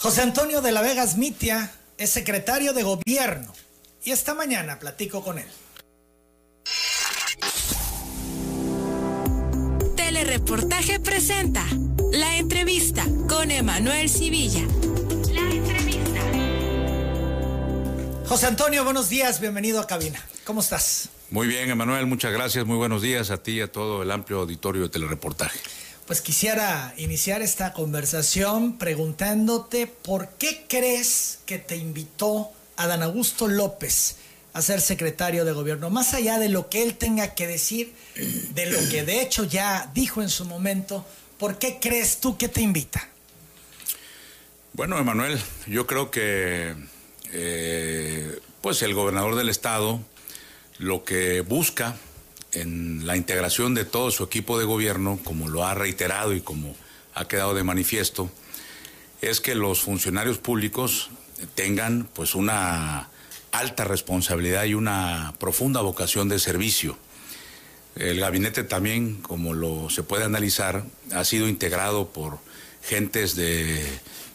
José Antonio de la Vega Mitia es secretario de gobierno y esta mañana platico con él. Telereportaje presenta la entrevista con Emanuel Civilla. La entrevista. José Antonio, buenos días, bienvenido a cabina. ¿Cómo estás? Muy bien, Emanuel, muchas gracias, muy buenos días a ti y a todo el amplio auditorio de telereportaje. Pues quisiera iniciar esta conversación preguntándote por qué crees que te invitó Adán Augusto López a ser secretario de gobierno, más allá de lo que él tenga que decir, de lo que de hecho ya dijo en su momento, ¿por qué crees tú que te invita? Bueno, Emanuel, yo creo que eh, pues el gobernador del estado lo que busca en la integración de todo su equipo de gobierno, como lo ha reiterado y como ha quedado de manifiesto, es que los funcionarios públicos tengan pues una alta responsabilidad y una profunda vocación de servicio. El gabinete también, como lo se puede analizar, ha sido integrado por gentes de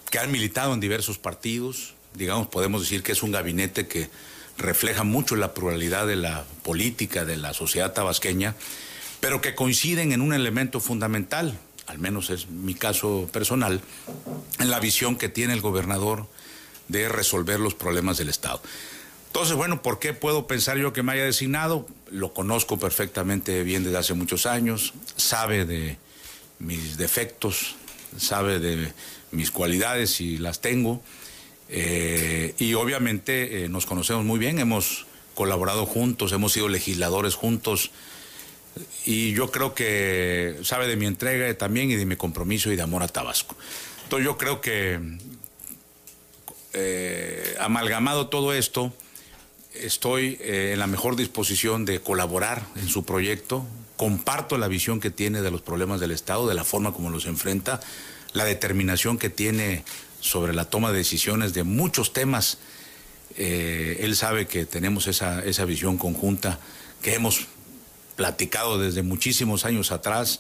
que han militado en diversos partidos, digamos, podemos decir que es un gabinete que refleja mucho la pluralidad de la política de la sociedad tabasqueña, pero que coinciden en un elemento fundamental, al menos es mi caso personal, en la visión que tiene el gobernador de resolver los problemas del Estado. Entonces, bueno, ¿por qué puedo pensar yo que me haya designado? Lo conozco perfectamente bien desde hace muchos años, sabe de mis defectos, sabe de mis cualidades y las tengo. Eh, y obviamente eh, nos conocemos muy bien, hemos colaborado juntos, hemos sido legisladores juntos y yo creo que sabe de mi entrega también y de mi compromiso y de amor a Tabasco. Entonces yo creo que eh, amalgamado todo esto, estoy en la mejor disposición de colaborar en su proyecto, comparto la visión que tiene de los problemas del Estado, de la forma como los enfrenta, la determinación que tiene sobre la toma de decisiones de muchos temas. Eh, él sabe que tenemos esa, esa visión conjunta que hemos platicado desde muchísimos años atrás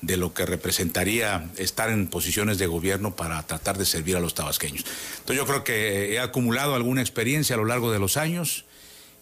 de lo que representaría estar en posiciones de gobierno para tratar de servir a los tabasqueños. Entonces yo creo que he acumulado alguna experiencia a lo largo de los años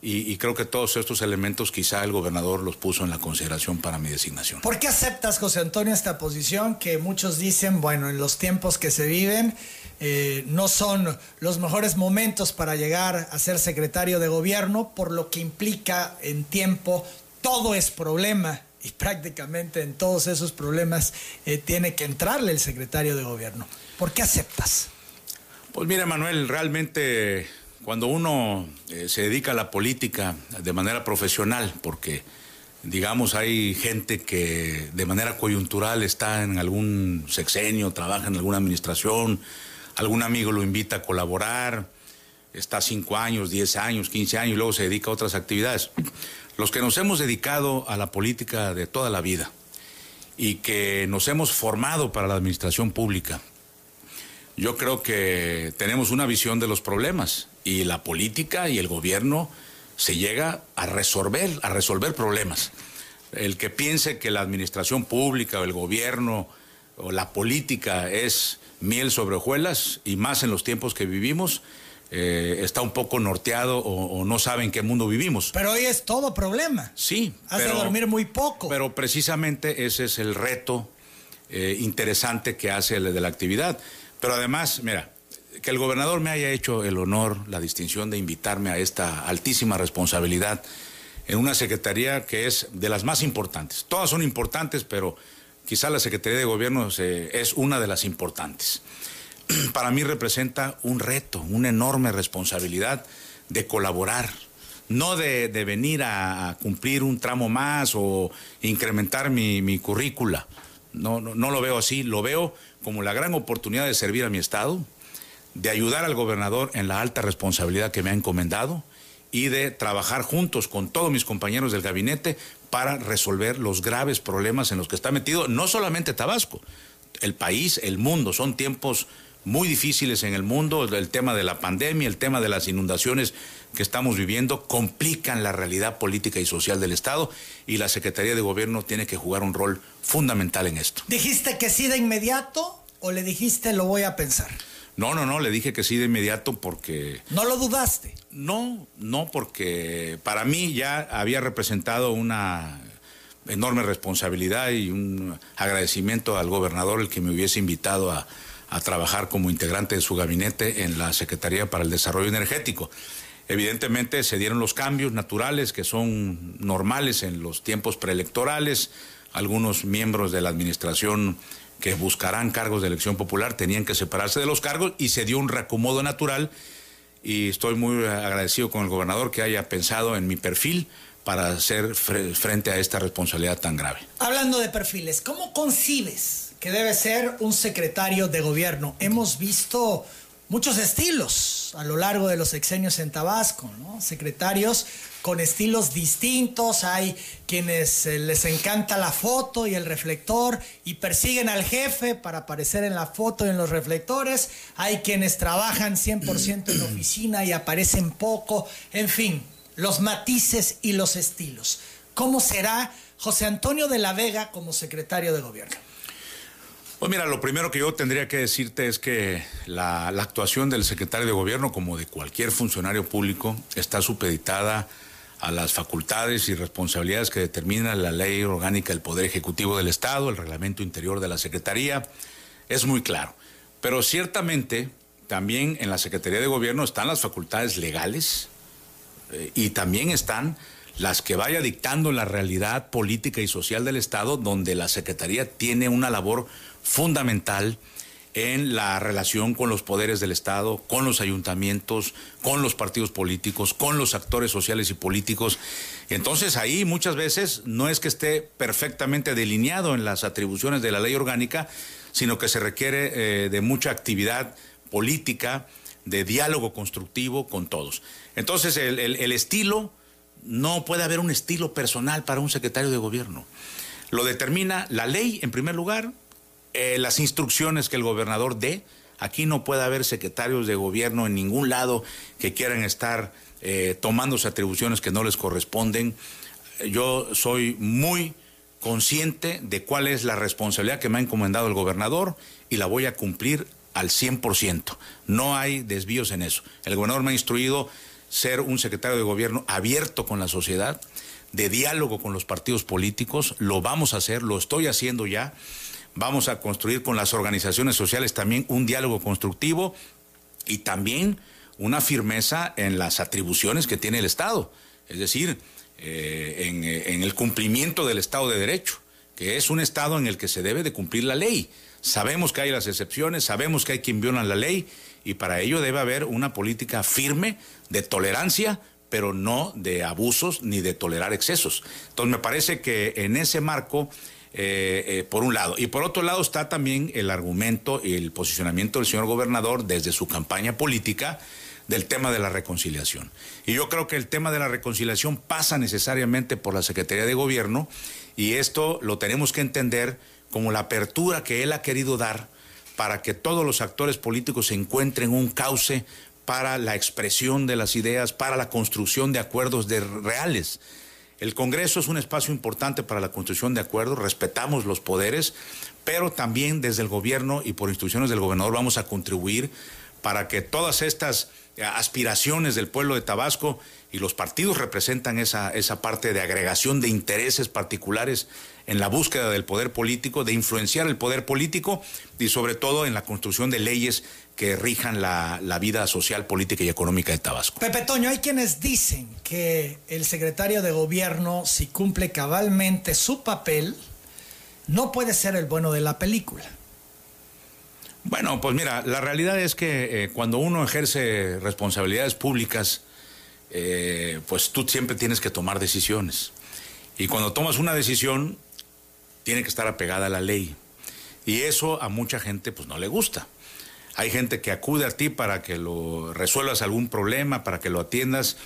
y, creo que todos estos elementos quizá el gobernador los puso en la consideración para mi designación. ¿Por qué aceptas, José Antonio, esta posición que muchos dicen, bueno, en los tiempos que se viven, eh, no son los mejores momentos para llegar a ser secretario de gobierno, por lo que implica en tiempo, todo es problema y prácticamente en todos esos problemas eh, tiene que entrarle el secretario de gobierno. ¿Por qué aceptas? Pues mira, Manuel, realmente cuando uno eh, se dedica a la política de manera profesional, porque digamos hay gente que de manera coyuntural está en algún sexenio, trabaja en alguna administración, algún amigo lo invita a colaborar, está cinco años, diez años, quince años y luego se dedica a otras actividades. Los que nos hemos dedicado a la política de toda la vida y que nos hemos formado para la administración pública, yo creo que tenemos una visión de los problemas y la política y el gobierno se llega a resolver, a resolver problemas. El que piense que la administración pública o el gobierno o la política es miel sobre hojuelas y más en los tiempos que vivimos, eh, está un poco norteado o, no sabe en qué mundo vivimos. Pero hoy es todo problema. Sí. Has de dormir muy poco. Pero precisamente ese es el reto eh, interesante que hace el de la actividad. Pero además, mira, que el gobernador me haya hecho el honor, la distinción de invitarme a esta altísima responsabilidad en una secretaría que es de las más importantes. Todas son importantes, pero quizá la Secretaría de Gobierno es una de las importantes. Para mí representa un reto, una enorme responsabilidad de colaborar, no de, venir a, cumplir un tramo más o incrementar mi, mi currícula. No, no, no lo veo así, lo veo como la gran oportunidad de servir a mi Estado, de ayudar al gobernador en la alta responsabilidad que me ha encomendado y de trabajar juntos con todos mis compañeros del gabinete para resolver los graves problemas en los que está metido no solamente Tabasco, el país, el mundo. Son tiempos muy difíciles en el mundo, el tema de la pandemia, el tema de las inundaciones que estamos viviendo complican la realidad política y social del Estado y la Secretaría de Gobierno tiene que jugar un rol fundamental en esto. ¿Dijiste que sí de inmediato o le dijiste lo voy a pensar? No, no, no, le dije que sí de inmediato porque... ¿No lo dudaste? No, no, porque para mí ya había representado una enorme responsabilidad y un agradecimiento al gobernador el que me hubiese invitado a, a trabajar como integrante de su gabinete en la Secretaría para el Desarrollo Energético. Evidentemente se dieron los cambios naturales que son normales en los tiempos preelectorales. Algunos miembros de la administración que buscarán cargos de elección popular tenían que separarse de los cargos y se dio un reacomodo natural y estoy muy agradecido con el gobernador que haya pensado en mi perfil para hacer frente a esta responsabilidad tan grave. Hablando de perfiles, ¿cómo concibes que debe ser un secretario de gobierno? Hemos visto muchos estilos a lo largo de los sexenios en Tabasco, ¿no? Secretarios con estilos distintos, hay quienes eh, les encanta la foto y el reflector y persiguen al jefe para aparecer en la foto y en los reflectores, hay quienes trabajan 100% en la oficina y aparecen poco, en fin, los matices y los estilos. ¿Cómo será José Antonio de la Vega como secretario de gobierno? Pues mira, lo primero que yo tendría que decirte es que la, actuación del secretario de gobierno, como de cualquier funcionario público, está supeditada a las facultades y responsabilidades que determina la ley orgánica del Poder Ejecutivo del Estado, el reglamento interior de la Secretaría, es muy claro. Pero ciertamente también en la Secretaría de Gobierno están las facultades legales eh, y también están las que vaya dictando la realidad política y social del Estado, donde la Secretaría tiene una labor fundamental en la relación con los poderes del Estado, con los ayuntamientos, con los partidos políticos, con los actores sociales y políticos. Entonces ahí muchas veces no es que esté perfectamente delineado en las atribuciones de la ley orgánica, sino que se requiere eh, de mucha actividad política, de diálogo constructivo con todos. Entonces el, el estilo, no puede haber un estilo personal para un secretario de gobierno. Lo determina la ley en primer lugar, eh, las instrucciones que el gobernador dé. Aquí no puede haber secretarios de gobierno en ningún lado que quieran estar eh, tomando atribuciones que no les corresponden. Yo soy muy consciente de cuál es la responsabilidad que me ha encomendado el gobernador y la voy a cumplir al 100%. No hay desvíos en eso. El gobernador me ha instruido ser un secretario de gobierno abierto con la sociedad, de diálogo con los partidos políticos. Lo vamos a hacer, lo estoy haciendo ya. Vamos a construir con las organizaciones sociales también un diálogo constructivo y también una firmeza en las atribuciones que tiene el Estado, es decir, eh, en, en el cumplimiento del Estado de Derecho, que es un Estado en el que se debe de cumplir la ley. Sabemos que hay las excepciones, sabemos que hay quien viola la ley y para ello debe haber una política firme de tolerancia, pero no de abusos ni de tolerar excesos. Entonces me parece que en ese marco eh, eh, por un lado. Y por otro lado está también el argumento y el posicionamiento del señor gobernador desde su campaña política del tema de la reconciliación. Y yo creo que el tema de la reconciliación pasa necesariamente por la Secretaría de Gobierno y esto lo tenemos que entender como la apertura que él ha querido dar para que todos los actores políticos encuentren un cauce para la expresión de las ideas, para la construcción de acuerdos reales. El Congreso es un espacio importante para la construcción de acuerdos, respetamos los poderes, pero también desde el gobierno y por instrucciones del gobernador vamos a contribuir para que todas estas aspiraciones del pueblo de Tabasco y los partidos representan esa, esa parte de agregación de intereses particulares en la búsqueda del poder político, de influenciar el poder político y sobre todo en la construcción de leyes que rijan la, la, vida social, política y económica de Tabasco. Pepe Toño, hay quienes dicen que el secretario de gobierno, si cumple cabalmente su papel, no puede ser el bueno de la película. Bueno, pues mira, la realidad es que eh, cuando uno ejerce responsabilidades públicas, eh, pues tú siempre tienes que tomar decisiones. Y cuando tomas una decisión, tiene que estar apegada a la ley. Y eso a mucha gente pues no le gusta. Hay gente que acude a ti para que lo resuelvas algún problema, para que lo atiendas,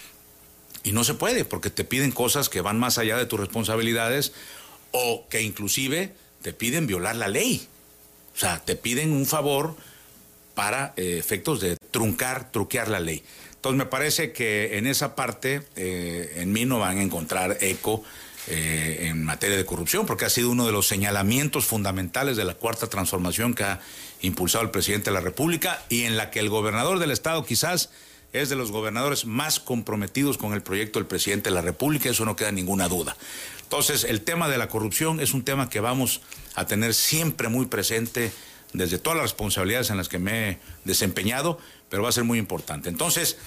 y no se puede, porque te piden cosas que van más allá de tus responsabilidades o que inclusive te piden violar la ley. O sea, te piden un favor para eh, efectos de truncar, truquear la ley. Entonces me parece que en esa parte, eh, en mí no van a encontrar eco eh, en materia de corrupción, porque ha sido uno de los señalamientos fundamentales de la cuarta transformación que ha impulsado el presidente de la República y en la que el gobernador del estado quizás es de los gobernadores más comprometidos con el proyecto del presidente de la República, eso no queda ninguna duda. Entonces, el tema de la corrupción es un tema que vamos a tener siempre muy presente desde todas las responsabilidades en las que me he desempeñado, pero va a ser muy importante. Entonces,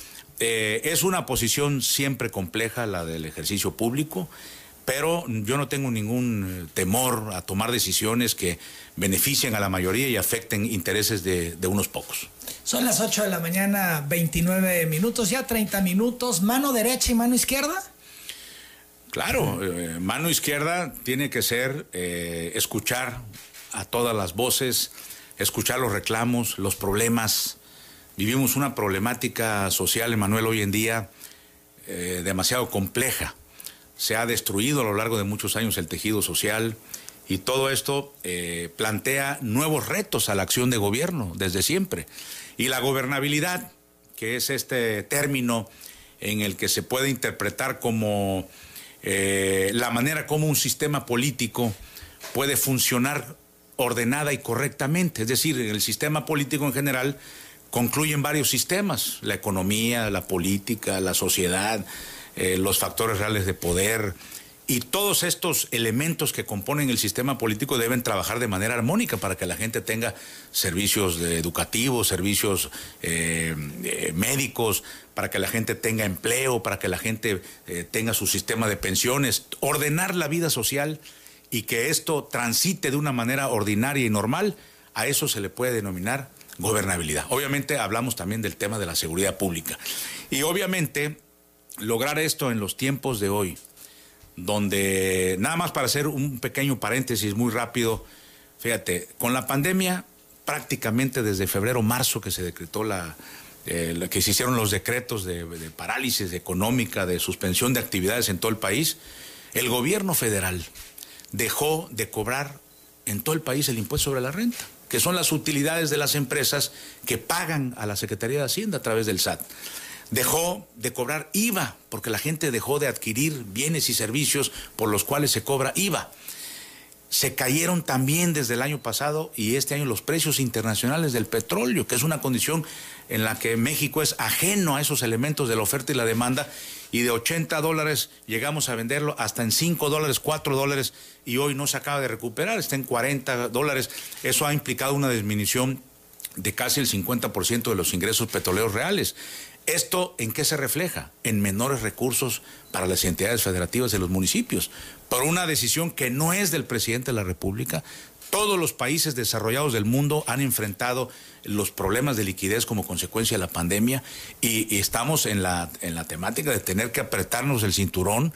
eh, es una posición siempre compleja la del ejercicio público pero yo no tengo ningún eh, temor a tomar decisiones que beneficien a la mayoría y afecten intereses de, unos pocos. Son las 8 de la mañana, 29 minutos, ya 30 minutos, mano derecha y mano izquierda. Claro, eh, mano izquierda tiene que ser eh, escuchar a todas las voces, escuchar los reclamos, los problemas. Vivimos una problemática social, Emanuel, hoy en día demasiado compleja se ha destruido a lo largo de muchos años el tejido social y todo esto eh, plantea nuevos retos a la acción de gobierno desde siempre. Y la gobernabilidad, que es este término en el que se puede interpretar como eh, la manera como un sistema político puede funcionar ordenada y correctamente. Es decir, el sistema político en general concluyen varios sistemas, la economía, la política, la sociedad, eh, los factores reales de poder. Y todos estos elementos que componen el sistema político deben trabajar de manera armónica para que la gente tenga servicios educativos, servicios eh, eh, médicos, para que la gente tenga empleo, para que la gente tenga su sistema de pensiones, ordenar la vida social y que esto transite de una manera ordinaria y normal, a eso se le puede denominar gobernabilidad. Obviamente hablamos también del tema de la seguridad pública. Y obviamente lograr esto en los tiempos de hoy, donde nada más para hacer un pequeño paréntesis muy rápido, fíjate, con la pandemia prácticamente desde febrero, marzo que se decretó la, eh, que se hicieron los decretos de, parálisis económica, de suspensión de actividades en todo el país, el gobierno federal dejó de cobrar en todo el país el impuesto sobre la renta, que son las utilidades de las empresas que pagan a la Secretaría de Hacienda a través del SAT dejó de cobrar IVA, porque la gente dejó de adquirir bienes y servicios por los cuales se cobra IVA. Se cayeron también desde el año pasado y este año los precios internacionales del petróleo, que es una condición en la que México es ajeno a esos elementos de la oferta y la demanda, y de 80 dólares llegamos a venderlo hasta en 5 dólares, 4 dólares, y hoy no se acaba de recuperar, está en 40 dólares. Eso ha implicado una disminución de casi el 50% de los ingresos petroleros reales. ¿Esto en qué se refleja? En menores recursos para las entidades federativas de los municipios. Por una decisión que no es del presidente de la República, todos los países desarrollados del mundo han enfrentado los problemas de liquidez como consecuencia de la pandemia y, estamos en la, en la temática de tener que apretarnos el cinturón,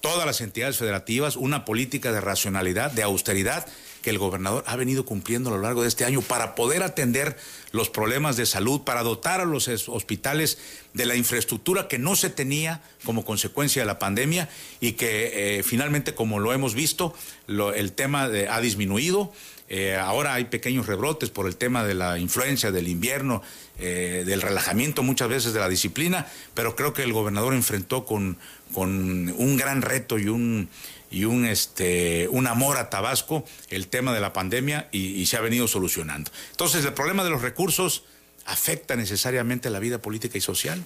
todas las entidades federativas, una política de racionalidad, de austeridad que el gobernador ha venido cumpliendo a lo largo de este año para poder atender los problemas de salud, para dotar a los hospitales de la infraestructura que no se tenía como consecuencia de la pandemia y que eh, finalmente, como lo hemos visto, el tema ha disminuido. Eh, ahora hay pequeños rebrotes por el tema de la influencia del invierno, eh, del relajamiento muchas veces de la disciplina, pero creo que el gobernador enfrentó con, con un gran reto y un, y un, este, un amor a Tabasco el tema de la pandemia y, se ha venido solucionando. Entonces, el problema de los recursos afecta necesariamente la vida política y social.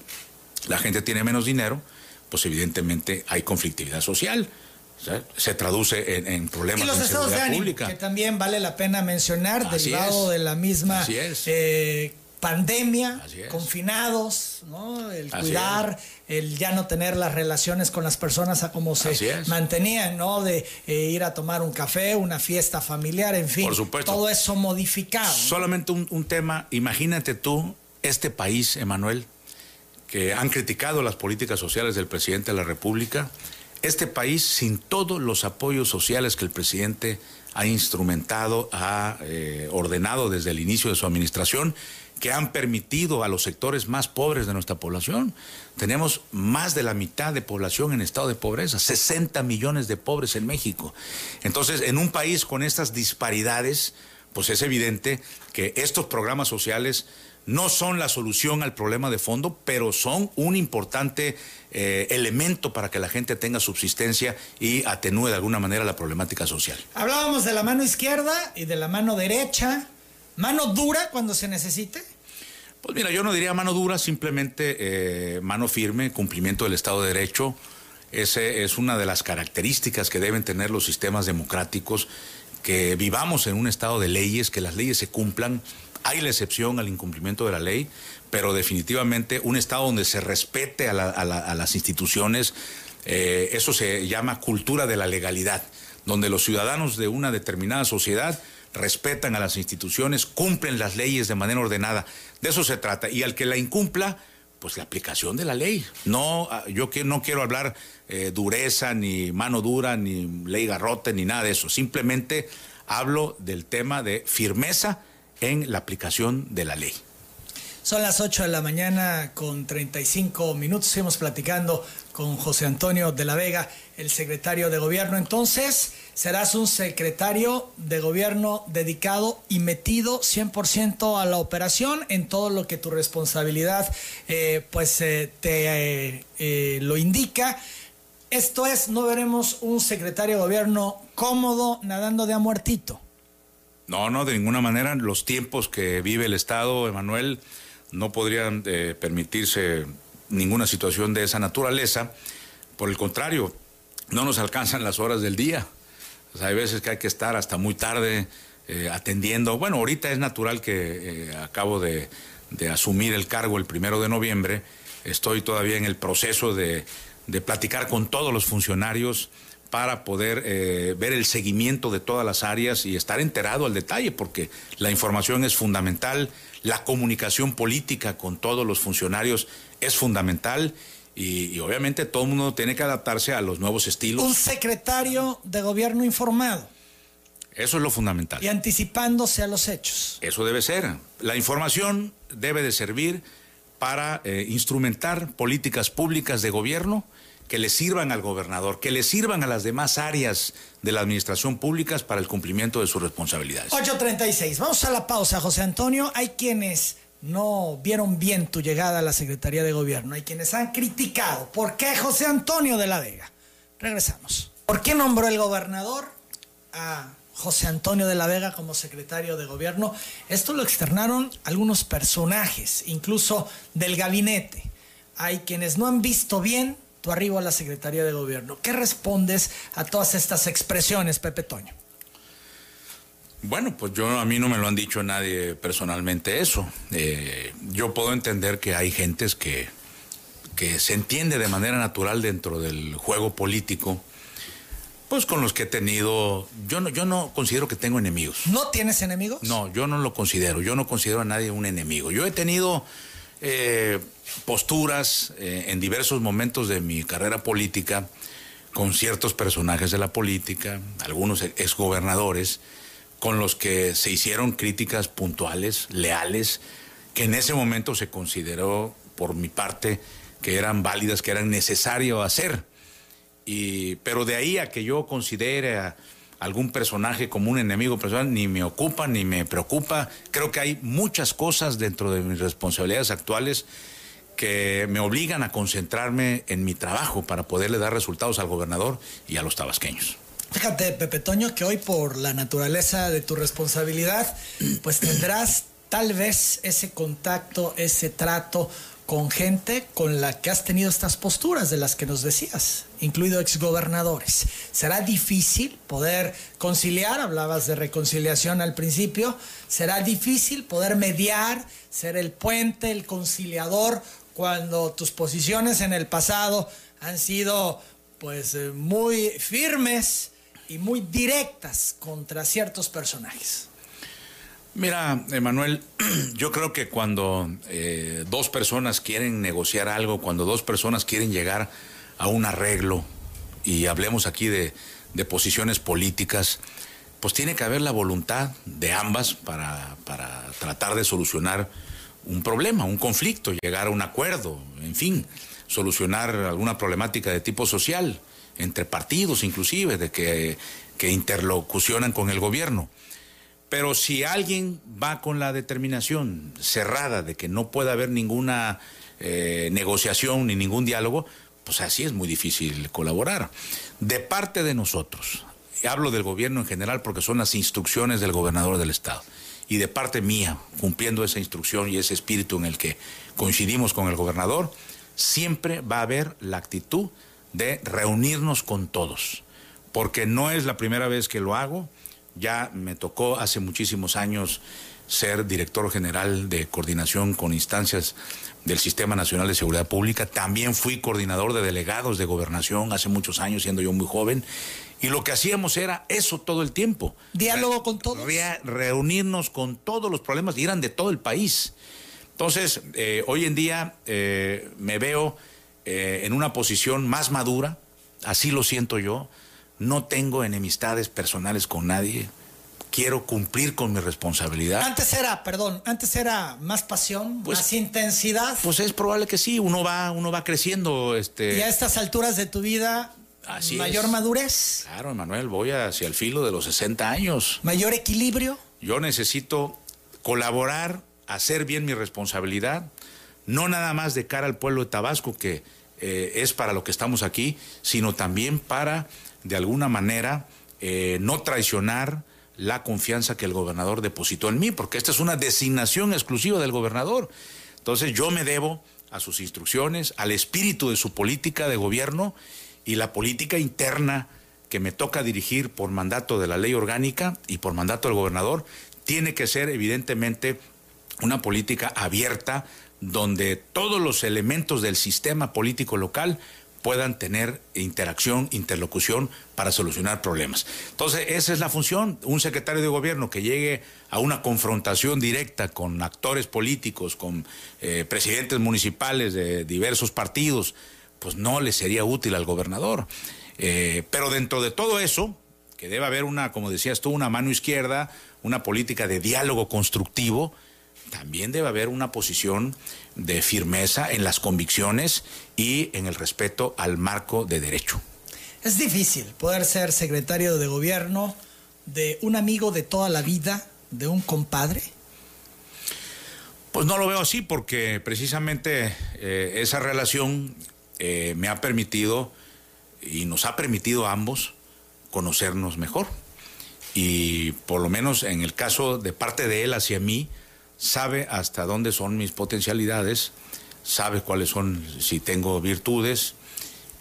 La gente tiene menos dinero, pues evidentemente hay conflictividad social. se traduce en, problemas y los estados de ánimo, Que también vale la pena mencionar, derivado de la misma eh, pandemia, confinados, ¿no? el cuidar, el ya no tener las relaciones con las personas a como se mantenían, ¿no? De eh, ir a tomar un café, una fiesta familiar, en fin. Todo eso modificado. Solamente un, un tema, imagínate tú, este país, Emanuel, que han criticado las políticas sociales del presidente de la República, este país sin todos los apoyos sociales que el presidente ha instrumentado, ha eh, ordenado desde el inicio de su administración, que han permitido a los sectores más pobres de nuestra población. Tenemos más de la mitad de población en estado de pobreza, 60 millones de pobres en México. Entonces, en un país con estas disparidades, pues es evidente que estos programas sociales no son la solución al problema de fondo, pero son un importante eh, elemento para que la gente tenga subsistencia y atenúe de alguna manera la problemática social. Hablábamos de la mano izquierda y de la mano derecha. ¿Mano dura cuando se necesite? Pues mira, yo no diría mano dura, simplemente eh, mano firme, cumplimiento del Estado de Derecho. Ese es una de las características que deben tener los sistemas democráticos, que vivamos en un estado de leyes, que las leyes se cumplan hay la excepción al incumplimiento de la ley, pero definitivamente un Estado donde se respete a, las instituciones, eh, eso se llama cultura de la legalidad, donde los ciudadanos de una determinada sociedad respetan a las instituciones, cumplen las leyes de manera ordenada. De eso se trata. Y al que la incumpla, pues la aplicación de la ley. No, ah, yo no quiero hablar eh, dureza, ni mano dura, ni ley garrote, ni nada de eso. Simplemente hablo del tema de firmeza en la aplicación de la ley. Son las 8 de la mañana con 35 minutos. Seguimos platicando con José Antonio de la Vega, el secretario de gobierno. Entonces, serás un secretario de gobierno dedicado y metido 100% a la operación en todo lo que tu responsabilidad eh, pues eh, te eh, lo indica. Esto es, no veremos un secretario de gobierno cómodo nadando de a muertito. No, no, de ninguna manera. Los tiempos que vive el Estado, Emanuel, no podrían permitirse ninguna situación de esa naturaleza. Por el contrario, no nos alcanzan las horas del día. Hay veces que hay que estar hasta muy tarde eh, atendiendo. Bueno, ahorita es natural que eh, acabo de, asumir el cargo el primero de noviembre. Estoy todavía en el proceso de, de platicar con todos los funcionarios para poder eh, ver el seguimiento de todas las áreas y estar enterado al detalle, porque la información es fundamental, la comunicación política con todos los funcionarios es fundamental y, obviamente todo el mundo tiene que adaptarse a los nuevos estilos. Un secretario de gobierno informado. Eso es lo fundamental. Y anticipándose a los hechos. Eso debe ser. La información debe de servir para eh, instrumentar políticas públicas de gobierno que le sirvan al gobernador, que le sirvan a las demás áreas de la administración pública para el cumplimiento de sus responsabilidades. 8.36, vamos a la pausa, José Antonio. Hay quienes no vieron bien tu llegada a la Secretaría de Gobierno, hay quienes han criticado. ¿Por qué José Antonio de la Vega? Regresamos. ¿Por qué nombró el gobernador a José Antonio de la Vega como secretario de gobierno? Esto lo externaron algunos personajes, incluso del gabinete. Hay quienes no han visto bien arribo a la Secretaría de Gobierno. ¿Qué respondes a todas estas expresiones, Pepe Toño? Bueno, pues yo a mí no me lo han dicho nadie personalmente eso. Eh, yo puedo entender que hay gentes que, que se entiende de manera natural dentro del juego político, pues con los que he tenido, yo no, yo no considero que tengo enemigos. ¿No tienes enemigos? No, yo no lo considero, yo no considero a nadie un enemigo. Yo he tenido eh, posturas eh, en diversos momentos de mi carrera política con ciertos personajes de la política, algunos exgobernadores, con los que se hicieron críticas puntuales, leales, que en ese momento se consideró por mi parte que eran válidas, que eran necesario hacer. Y, pero de ahí a que yo considere a algún personaje como un enemigo personal, ni me ocupa, ni me preocupa. Creo que hay muchas cosas dentro de mis responsabilidades actuales que me obligan a concentrarme en mi trabajo para poderle dar resultados al gobernador y a los tabasqueños. Fíjate, Pepe Toño, que hoy por la naturaleza de tu responsabilidad, pues tendrás tal vez ese contacto, ese trato con gente con la que has tenido estas posturas de las que nos decías, incluido exgobernadores. ¿Será difícil poder conciliar? Hablabas de reconciliación al principio. ¿Será difícil poder mediar, ser el puente, el conciliador cuando tus posiciones en el pasado han sido pues eh, muy firmes y muy directas contra ciertos personajes. Mira, Emanuel, yo creo que cuando eh, dos personas quieren negociar algo, cuando dos personas quieren llegar a un arreglo, y hablemos aquí de, de posiciones políticas, pues tiene que haber la voluntad de ambas para, para tratar de solucionar un problema, un conflicto, llegar a un acuerdo, en fin, solucionar alguna problemática de tipo social, entre partidos inclusive, de que, que interlocucionan con el gobierno. Pero si alguien va con la determinación cerrada de que no pueda haber ninguna eh, negociación ni ningún diálogo, pues así es muy difícil colaborar. De parte de nosotros, hablo del gobierno en general porque son las instrucciones del gobernador del estado, y de parte mía, cumpliendo esa instrucción y ese espíritu en el que coincidimos con el gobernador, siempre va a haber la actitud de reunirnos con todos, porque no es la primera vez que lo hago, ya me tocó hace muchísimos años ser director general de coordinación con instancias del Sistema Nacional de Seguridad Pública. También fui coordinador de delegados de gobernación hace muchos años, siendo yo muy joven. Y lo que hacíamos era eso todo el tiempo. Diálogo con todos. reunirnos con todos los problemas y eran de todo el país. Entonces, eh, hoy en día eh, me veo eh, en una posición más madura, así lo siento yo. No tengo enemistades personales con nadie quiero cumplir con mi responsabilidad. Antes era, perdón, antes era más pasión, pues, más intensidad. Pues es probable que sí, uno va, uno va creciendo. Este... Y a estas alturas de tu vida, mayor madurez. Claro, Manuel, voy hacia el filo de los 60 años. Mayor equilibrio. Yo necesito colaborar, hacer bien mi responsabilidad, no nada más de cara al pueblo de Tabasco, que eh, es para lo que estamos aquí, sino también para, de alguna manera, eh, no traicionar la confianza que el gobernador depositó en mí, porque esta es una designación exclusiva del gobernador. Entonces yo me debo a sus instrucciones, al espíritu de su política de gobierno y la política interna que me toca dirigir por mandato de la ley orgánica y por mandato del gobernador, tiene que ser evidentemente una política abierta donde todos los elementos del sistema político local puedan tener interacción, interlocución para solucionar problemas. Entonces, esa es la función. Un secretario de gobierno que llegue a una confrontación directa con actores políticos, con eh, presidentes municipales de diversos partidos, pues no le sería útil al gobernador. Eh, pero dentro de todo eso, que debe haber una, como decías tú, una mano izquierda, una política de diálogo constructivo, también debe haber una posición de firmeza en las convicciones y en el respeto al marco de derecho. Es difícil poder ser secretario de gobierno de un amigo de toda la vida, de un compadre. Pues no lo veo así porque precisamente eh, esa relación eh, me ha permitido y nos ha permitido a ambos conocernos mejor. Y por lo menos en el caso de parte de él hacia mí, sabe hasta dónde son mis potencialidades, sabe cuáles son, si tengo virtudes,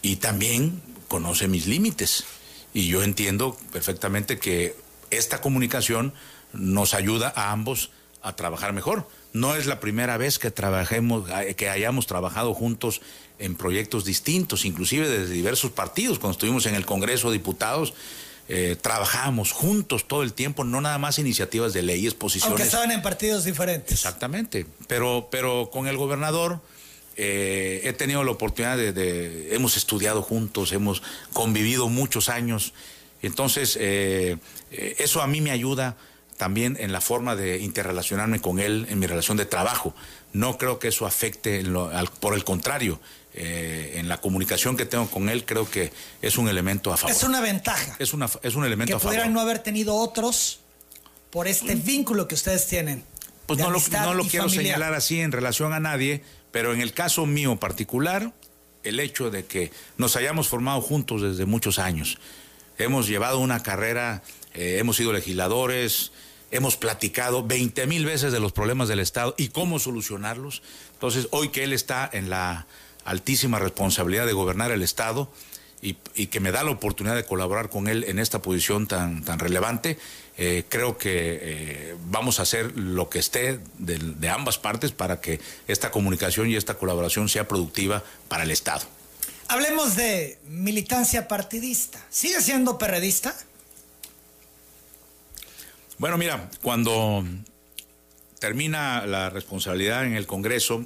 y también conoce mis límites. Y yo entiendo perfectamente que esta comunicación nos ayuda a ambos a trabajar mejor. No es la primera vez que trabajemos, que hayamos trabajado juntos en proyectos distintos, inclusive desde diversos partidos. Cuando estuvimos en el Congreso de Diputados, eh, trabajábamos juntos todo el tiempo, no nada más iniciativas de leyes, posiciones. Aunque estaban en partidos diferentes. Exactamente, pero, pero con el gobernador eh, he tenido la oportunidad de, hemos estudiado juntos, hemos convivido muchos años, entonces eh, eso a mí me ayuda también en la forma de interrelacionarme con él en mi relación de trabajo. No creo que eso afecte, por el contrario, eh, en la comunicación que tengo con él, creo que es un elemento a favor. Es una ventaja. Es, una, es un elemento a favor. Que pudieran no haber tenido otros por este vínculo que ustedes tienen. Pues no lo, no lo quiero señalar así en relación a nadie, pero en el caso mío particular, el hecho de que nos hayamos formado juntos desde muchos años, hemos llevado una carrera, eh, hemos sido legisladores, hemos platicado 20 mil veces de los problemas del Estado y cómo solucionarlos. Entonces, hoy que él está en la altísima responsabilidad de gobernar el Estado y, que me da la oportunidad de colaborar con él en esta posición tan, tan relevante, eh, creo que eh, vamos a hacer lo que esté de, ambas partes para que esta comunicación y esta colaboración sea productiva para el Estado. Hablemos de militancia partidista. ¿Sigue siendo perredista? Bueno, mira, cuando termina la responsabilidad en el Congreso,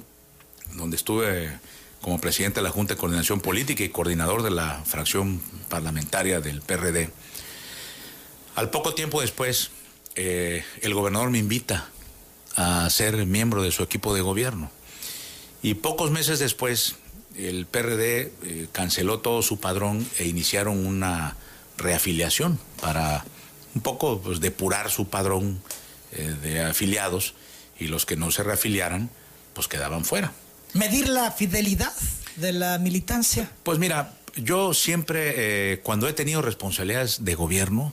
donde estuve como presidente de la Junta de Coordinación Política y coordinador de la fracción parlamentaria del PRD. Al poco tiempo después, eh, el gobernador me invita a ser miembro de su equipo de gobierno. Y pocos meses después, el PRD eh, canceló todo su padrón e iniciaron una reafiliación para un poco pues, depurar su padrón eh, de afiliados y los que no se reafiliaran, pues quedaban fuera. ¿Medir la fidelidad de la militancia? Pues mira, yo siempre, eh, cuando he tenido responsabilidades de gobierno,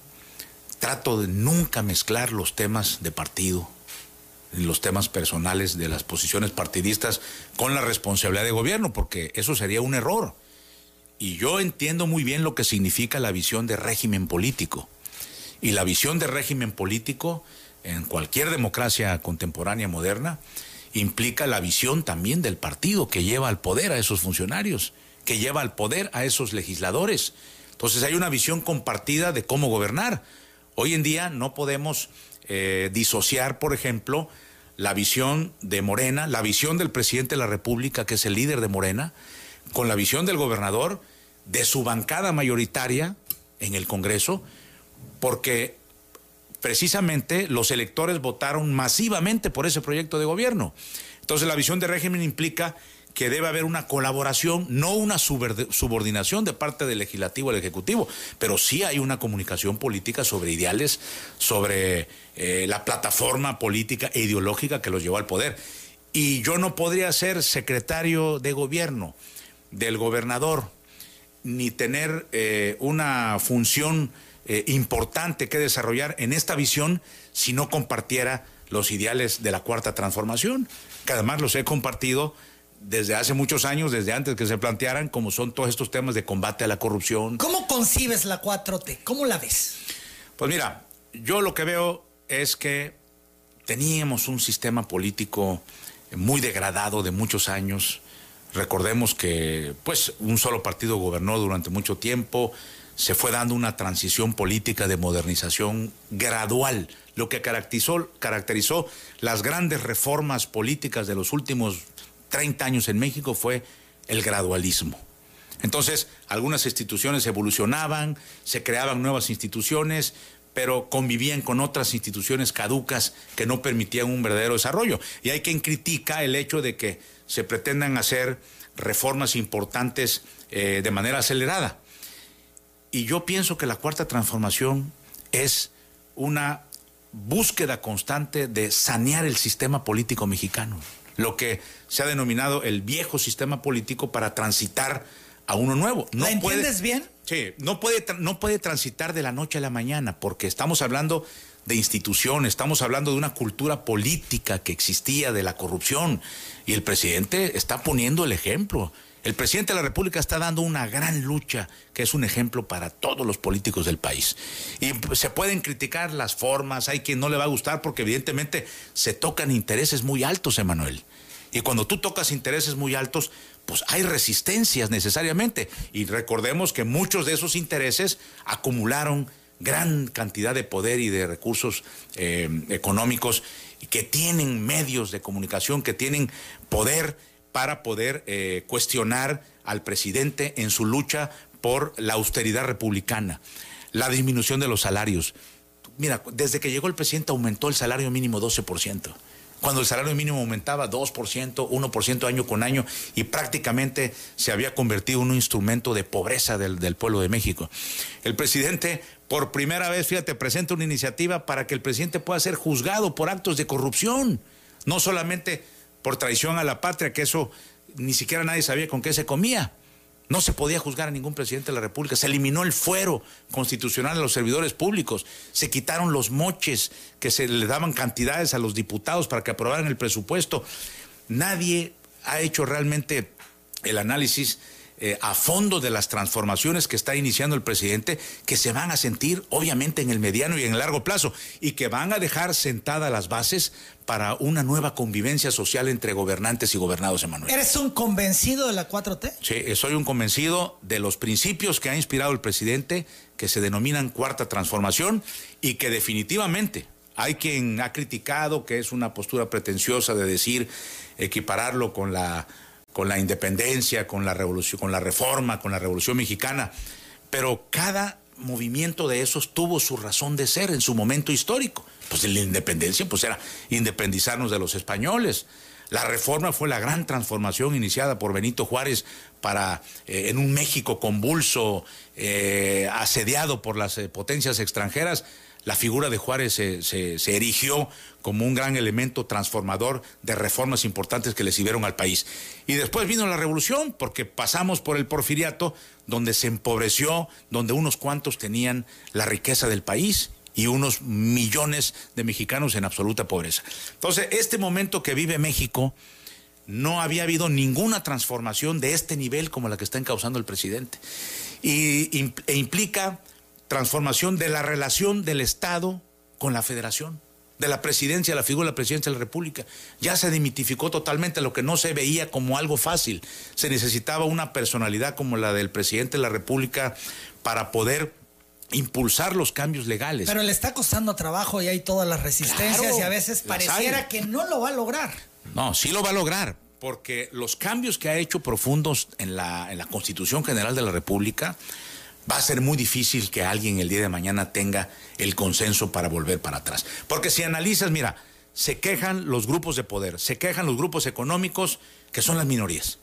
trato de nunca mezclar los temas de partido, los temas personales de las posiciones partidistas con la responsabilidad de gobierno, porque eso sería un error. Y yo entiendo muy bien lo que significa la visión de régimen político. Y la visión de régimen político en cualquier democracia contemporánea moderna implica la visión también del partido que lleva al poder a esos funcionarios, que lleva al poder a esos legisladores. Entonces hay una visión compartida de cómo gobernar. Hoy en día no podemos eh, disociar, por ejemplo, la visión de Morena, la visión del presidente de la República, que es el líder de Morena, con la visión del gobernador, de su bancada mayoritaria en el Congreso, porque precisamente los electores votaron masivamente por ese proyecto de gobierno. Entonces la visión de régimen implica que debe haber una colaboración, no una subordinación de parte del legislativo al ejecutivo, pero sí hay una comunicación política sobre ideales, sobre eh, la plataforma política e ideológica que los llevó al poder. Y yo no podría ser secretario de gobierno del gobernador, ni tener eh, una función eh, importante que desarrollar en esta visión si no compartiera los ideales de la cuarta transformación, que además los he compartido desde hace muchos años, desde antes que se plantearan, como son todos estos temas de combate a la corrupción. ¿Cómo concibes la 4T? ¿Cómo la ves? Pues mira, yo lo que veo es que teníamos un sistema político muy degradado de muchos años. Recordemos que pues un solo partido gobernó durante mucho tiempo, se fue dando una transición política de modernización gradual, lo que caracterizó, las grandes reformas políticas de los últimos 30 años en México fue el gradualismo. Entonces, algunas instituciones evolucionaban, se creaban nuevas instituciones, pero convivían con otras instituciones caducas que no permitían un verdadero desarrollo. Y hay quien critica el hecho de que se pretendan hacer reformas importantes eh, de manera acelerada. Y yo pienso que la cuarta transformación es una búsqueda constante de sanear el sistema político mexicano lo que se ha denominado el viejo sistema político para transitar a uno nuevo. No entiendes bien? Sí, no puede, no puede transitar de la noche a la mañana, porque estamos hablando de instituciones, estamos hablando de una cultura política que existía, de la corrupción, y el presidente está poniendo el ejemplo. El presidente de la República está dando una gran lucha, que es un ejemplo para todos los políticos del país. Y se pueden criticar las formas, hay quien no le va a gustar porque evidentemente se tocan intereses muy altos, Emanuel. Y cuando tú tocas intereses muy altos, pues hay resistencias necesariamente. Y recordemos que muchos de esos intereses acumularon gran cantidad de poder y de recursos eh, económicos que tienen medios de comunicación, que tienen poder para poder eh, cuestionar al presidente en su lucha por la austeridad republicana, la disminución de los salarios. Mira, desde que llegó el presidente aumentó el salario mínimo 12% cuando el salario mínimo aumentaba 2%, 1% año con año y prácticamente se había convertido en un instrumento de pobreza del, del, pueblo de México. El presidente, por primera vez, fíjate, presenta una iniciativa para que el presidente pueda ser juzgado por actos de corrupción, no solamente por traición a la patria, que eso ni siquiera nadie sabía con qué se comía. No se podía juzgar a ningún presidente de la República. Se eliminó el fuero constitucional a los servidores públicos. Se quitaron los moches que se le daban cantidades a los diputados para que aprobaran el presupuesto. Nadie ha hecho realmente el análisis eh, a fondo de las transformaciones que está iniciando el presidente, que se van a sentir obviamente en el mediano y en el largo plazo y que van a dejar sentadas las bases para una nueva convivencia social entre gobernantes y gobernados, Emanuel. ¿Eres un convencido de la 4T? Sí, soy un convencido de los principios que ha inspirado el presidente, que se denominan cuarta transformación y que definitivamente hay quien ha criticado que es una postura pretenciosa de decir equipararlo con la con la independencia, con la revolución, con la reforma, con la revolución mexicana, pero cada movimiento de esos tuvo su razón de ser en su momento histórico. Pues la independencia pues era independizarnos de los españoles. La reforma fue la gran transformación iniciada por Benito Juárez para eh, en un México convulso, eh, asediado por las eh, potencias extranjeras, la figura de Juárez se, se, erigió como un gran elemento transformador de reformas importantes que le sirvieron al país. Y después vino la revolución, porque pasamos por el porfiriato, donde se empobreció, donde unos cuantos tenían la riqueza del país y unos millones de mexicanos en absoluta pobreza. Entonces, este momento que vive México, no había habido ninguna transformación de este nivel como la que está encauzando el presidente. Y, e implica transformación de la relación del Estado con la Federación, de la presidencia, la figura de la presidencia de la República. Ya se demitificó totalmente lo que no se veía como algo fácil. Se necesitaba una personalidad como la del presidente de la República para poder impulsar los cambios legales. Pero le está costando trabajo y hay todas las resistencias y a veces pareciera que no lo va a lograr. No, sí lo va a lograr, porque los cambios que ha hecho profundos en la, en la Constitución General de la República va a ser muy difícil que alguien el día de mañana tenga el consenso para volver para atrás. Porque si analizas, mira, se quejan los grupos de poder, se quejan los grupos económicos, que son las minorías.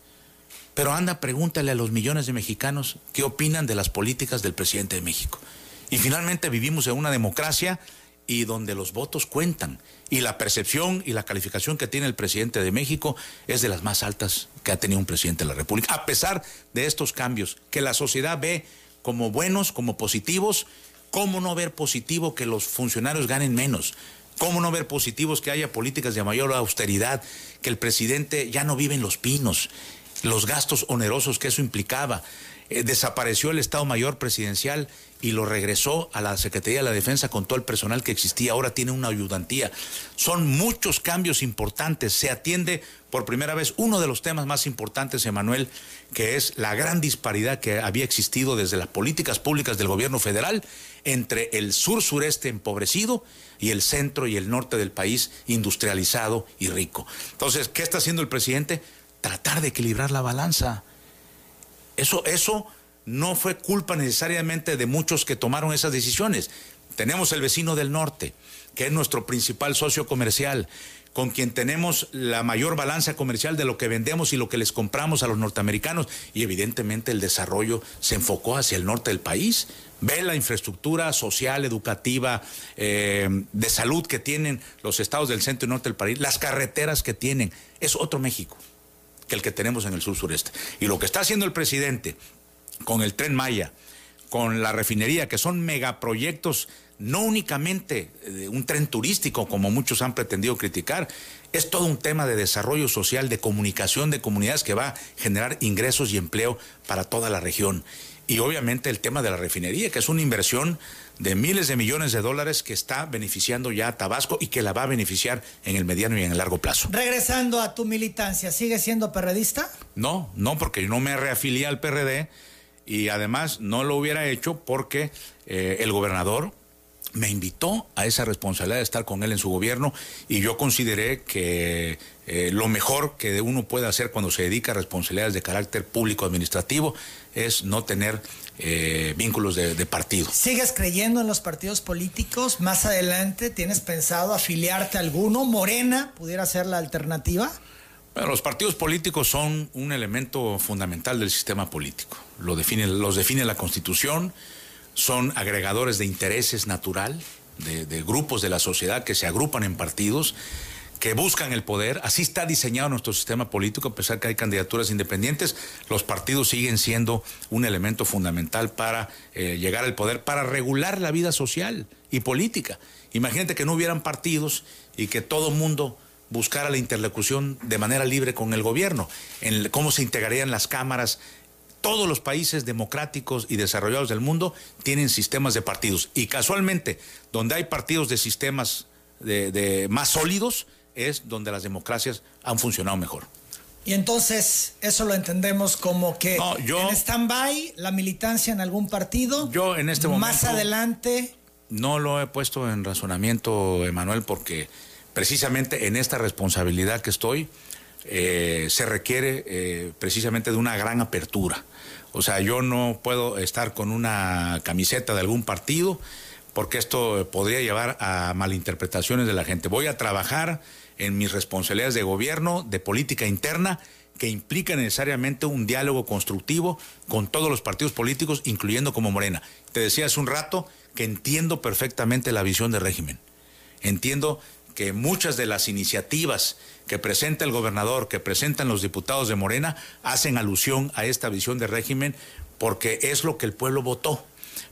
Pero anda, pregúntale a los millones de mexicanos qué opinan de las políticas del presidente de México. Y finalmente vivimos en una democracia y donde los votos cuentan. Y la percepción y la calificación que tiene el presidente de México es de las más altas que ha tenido un presidente de la República, a pesar de estos cambios que la sociedad ve como buenos, como positivos. ¿Cómo no ver positivo que los funcionarios ganen menos? ¿Cómo no ver positivos que haya políticas de mayor austeridad, que el presidente ya no vive en los pinos, los gastos onerosos que eso implicaba? Eh, desapareció el Estado Mayor Presidencial y lo regresó a la Secretaría de la Defensa con todo el personal que existía. Ahora tiene una ayudantía. Son muchos cambios importantes. Se atiende por primera vez uno de los temas más importantes, Emanuel, que es la gran disparidad que había existido desde las políticas públicas del gobierno federal entre el sur-sureste empobrecido y el centro y el norte del país industrializado y rico. Entonces, ¿qué está haciendo el presidente? Tratar de equilibrar la balanza. Eso, eso no fue culpa necesariamente de muchos que tomaron esas decisiones. Tenemos el vecino del norte, que es nuestro principal socio comercial, con quien tenemos la mayor balanza comercial de lo que vendemos y lo que les compramos a los norteamericanos. Y evidentemente el desarrollo se enfocó hacia el norte del país. Ve la infraestructura social, educativa, eh, de salud que tienen los estados del centro y norte del país, las carreteras que tienen. Es otro México que el que tenemos en el sur sureste. Y lo que está haciendo el presidente con el tren Maya, con la refinería, que son megaproyectos, no únicamente de un tren turístico, como muchos han pretendido criticar, es todo un tema de desarrollo social, de comunicación de comunidades que va a generar ingresos y empleo para toda la región. Y obviamente el tema de la refinería, que es una inversión de miles de millones de dólares que está beneficiando ya a Tabasco y que la va a beneficiar en el mediano y en el largo plazo. Regresando a tu militancia, ¿sigue siendo perredista? No, no, porque yo no me reafilié al PRD y además no lo hubiera hecho porque eh, el gobernador me invitó a esa responsabilidad de estar con él en su gobierno y yo consideré que eh, lo mejor que uno puede hacer cuando se dedica a responsabilidades de carácter público administrativo es no tener eh, vínculos de, de, partido. ¿Sigues creyendo en los partidos políticos? ¿Más adelante tienes pensado afiliarte a alguno? ¿Morena pudiera ser la alternativa? Bueno, los partidos políticos son un elemento fundamental del sistema político. Lo define, los define la Constitución, son agregadores de intereses natural, de, de grupos de la sociedad que se agrupan en partidos que buscan el poder. Así está diseñado nuestro sistema político, a pesar que hay candidaturas independientes, los partidos siguen siendo un elemento fundamental para eh, llegar al poder, para regular la vida social y política. Imagínate que no hubieran partidos y que todo mundo buscar la interlocución de manera libre con el gobierno, en cómo se integrarían las cámaras. Todos los países democráticos y desarrollados del mundo tienen sistemas de partidos y casualmente donde hay partidos de sistemas de, más sólidos es donde las democracias han funcionado mejor. Y entonces eso lo entendemos como que en stand-by la militancia en algún partido. Yo en este momento. Más adelante. No lo he puesto en razonamiento, Emanuel, porque precisamente en esta responsabilidad que estoy, eh, se requiere eh, precisamente de una gran apertura. O sea, yo no puedo estar con una camiseta de algún partido porque esto podría llevar a malinterpretaciones de la gente. Voy a trabajar en mis responsabilidades de gobierno, de política interna, que implica necesariamente un diálogo constructivo con todos los partidos políticos, incluyendo como Morena. Te decía hace un rato que entiendo perfectamente la visión del régimen. Entiendo que muchas de las iniciativas que presenta el gobernador, que presentan los diputados de Morena, hacen alusión a esta visión de régimen porque es lo que el pueblo votó.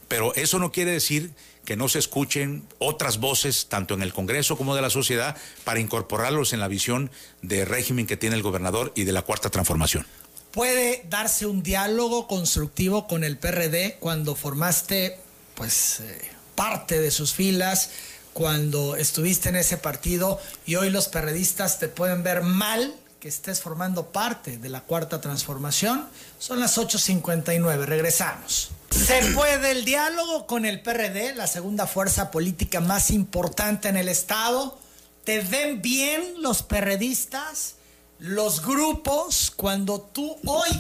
Pero eso no quiere decir que no se escuchen otras voces, tanto en el Congreso como de la sociedad, para incorporarlos en la visión de régimen que tiene el gobernador y de la cuarta transformación. ¿Puede darse un diálogo constructivo con el PRD cuando formaste pues eh, parte de sus filas? cuando estuviste en ese partido y hoy los perredistas te pueden ver mal que estés formando parte de la cuarta transformación. Son las 8.59, regresamos. ¿Se puede el diálogo con el PRD, la segunda fuerza política más importante en el Estado? ¿Te ven bien los perredistas, los grupos, cuando tú hoy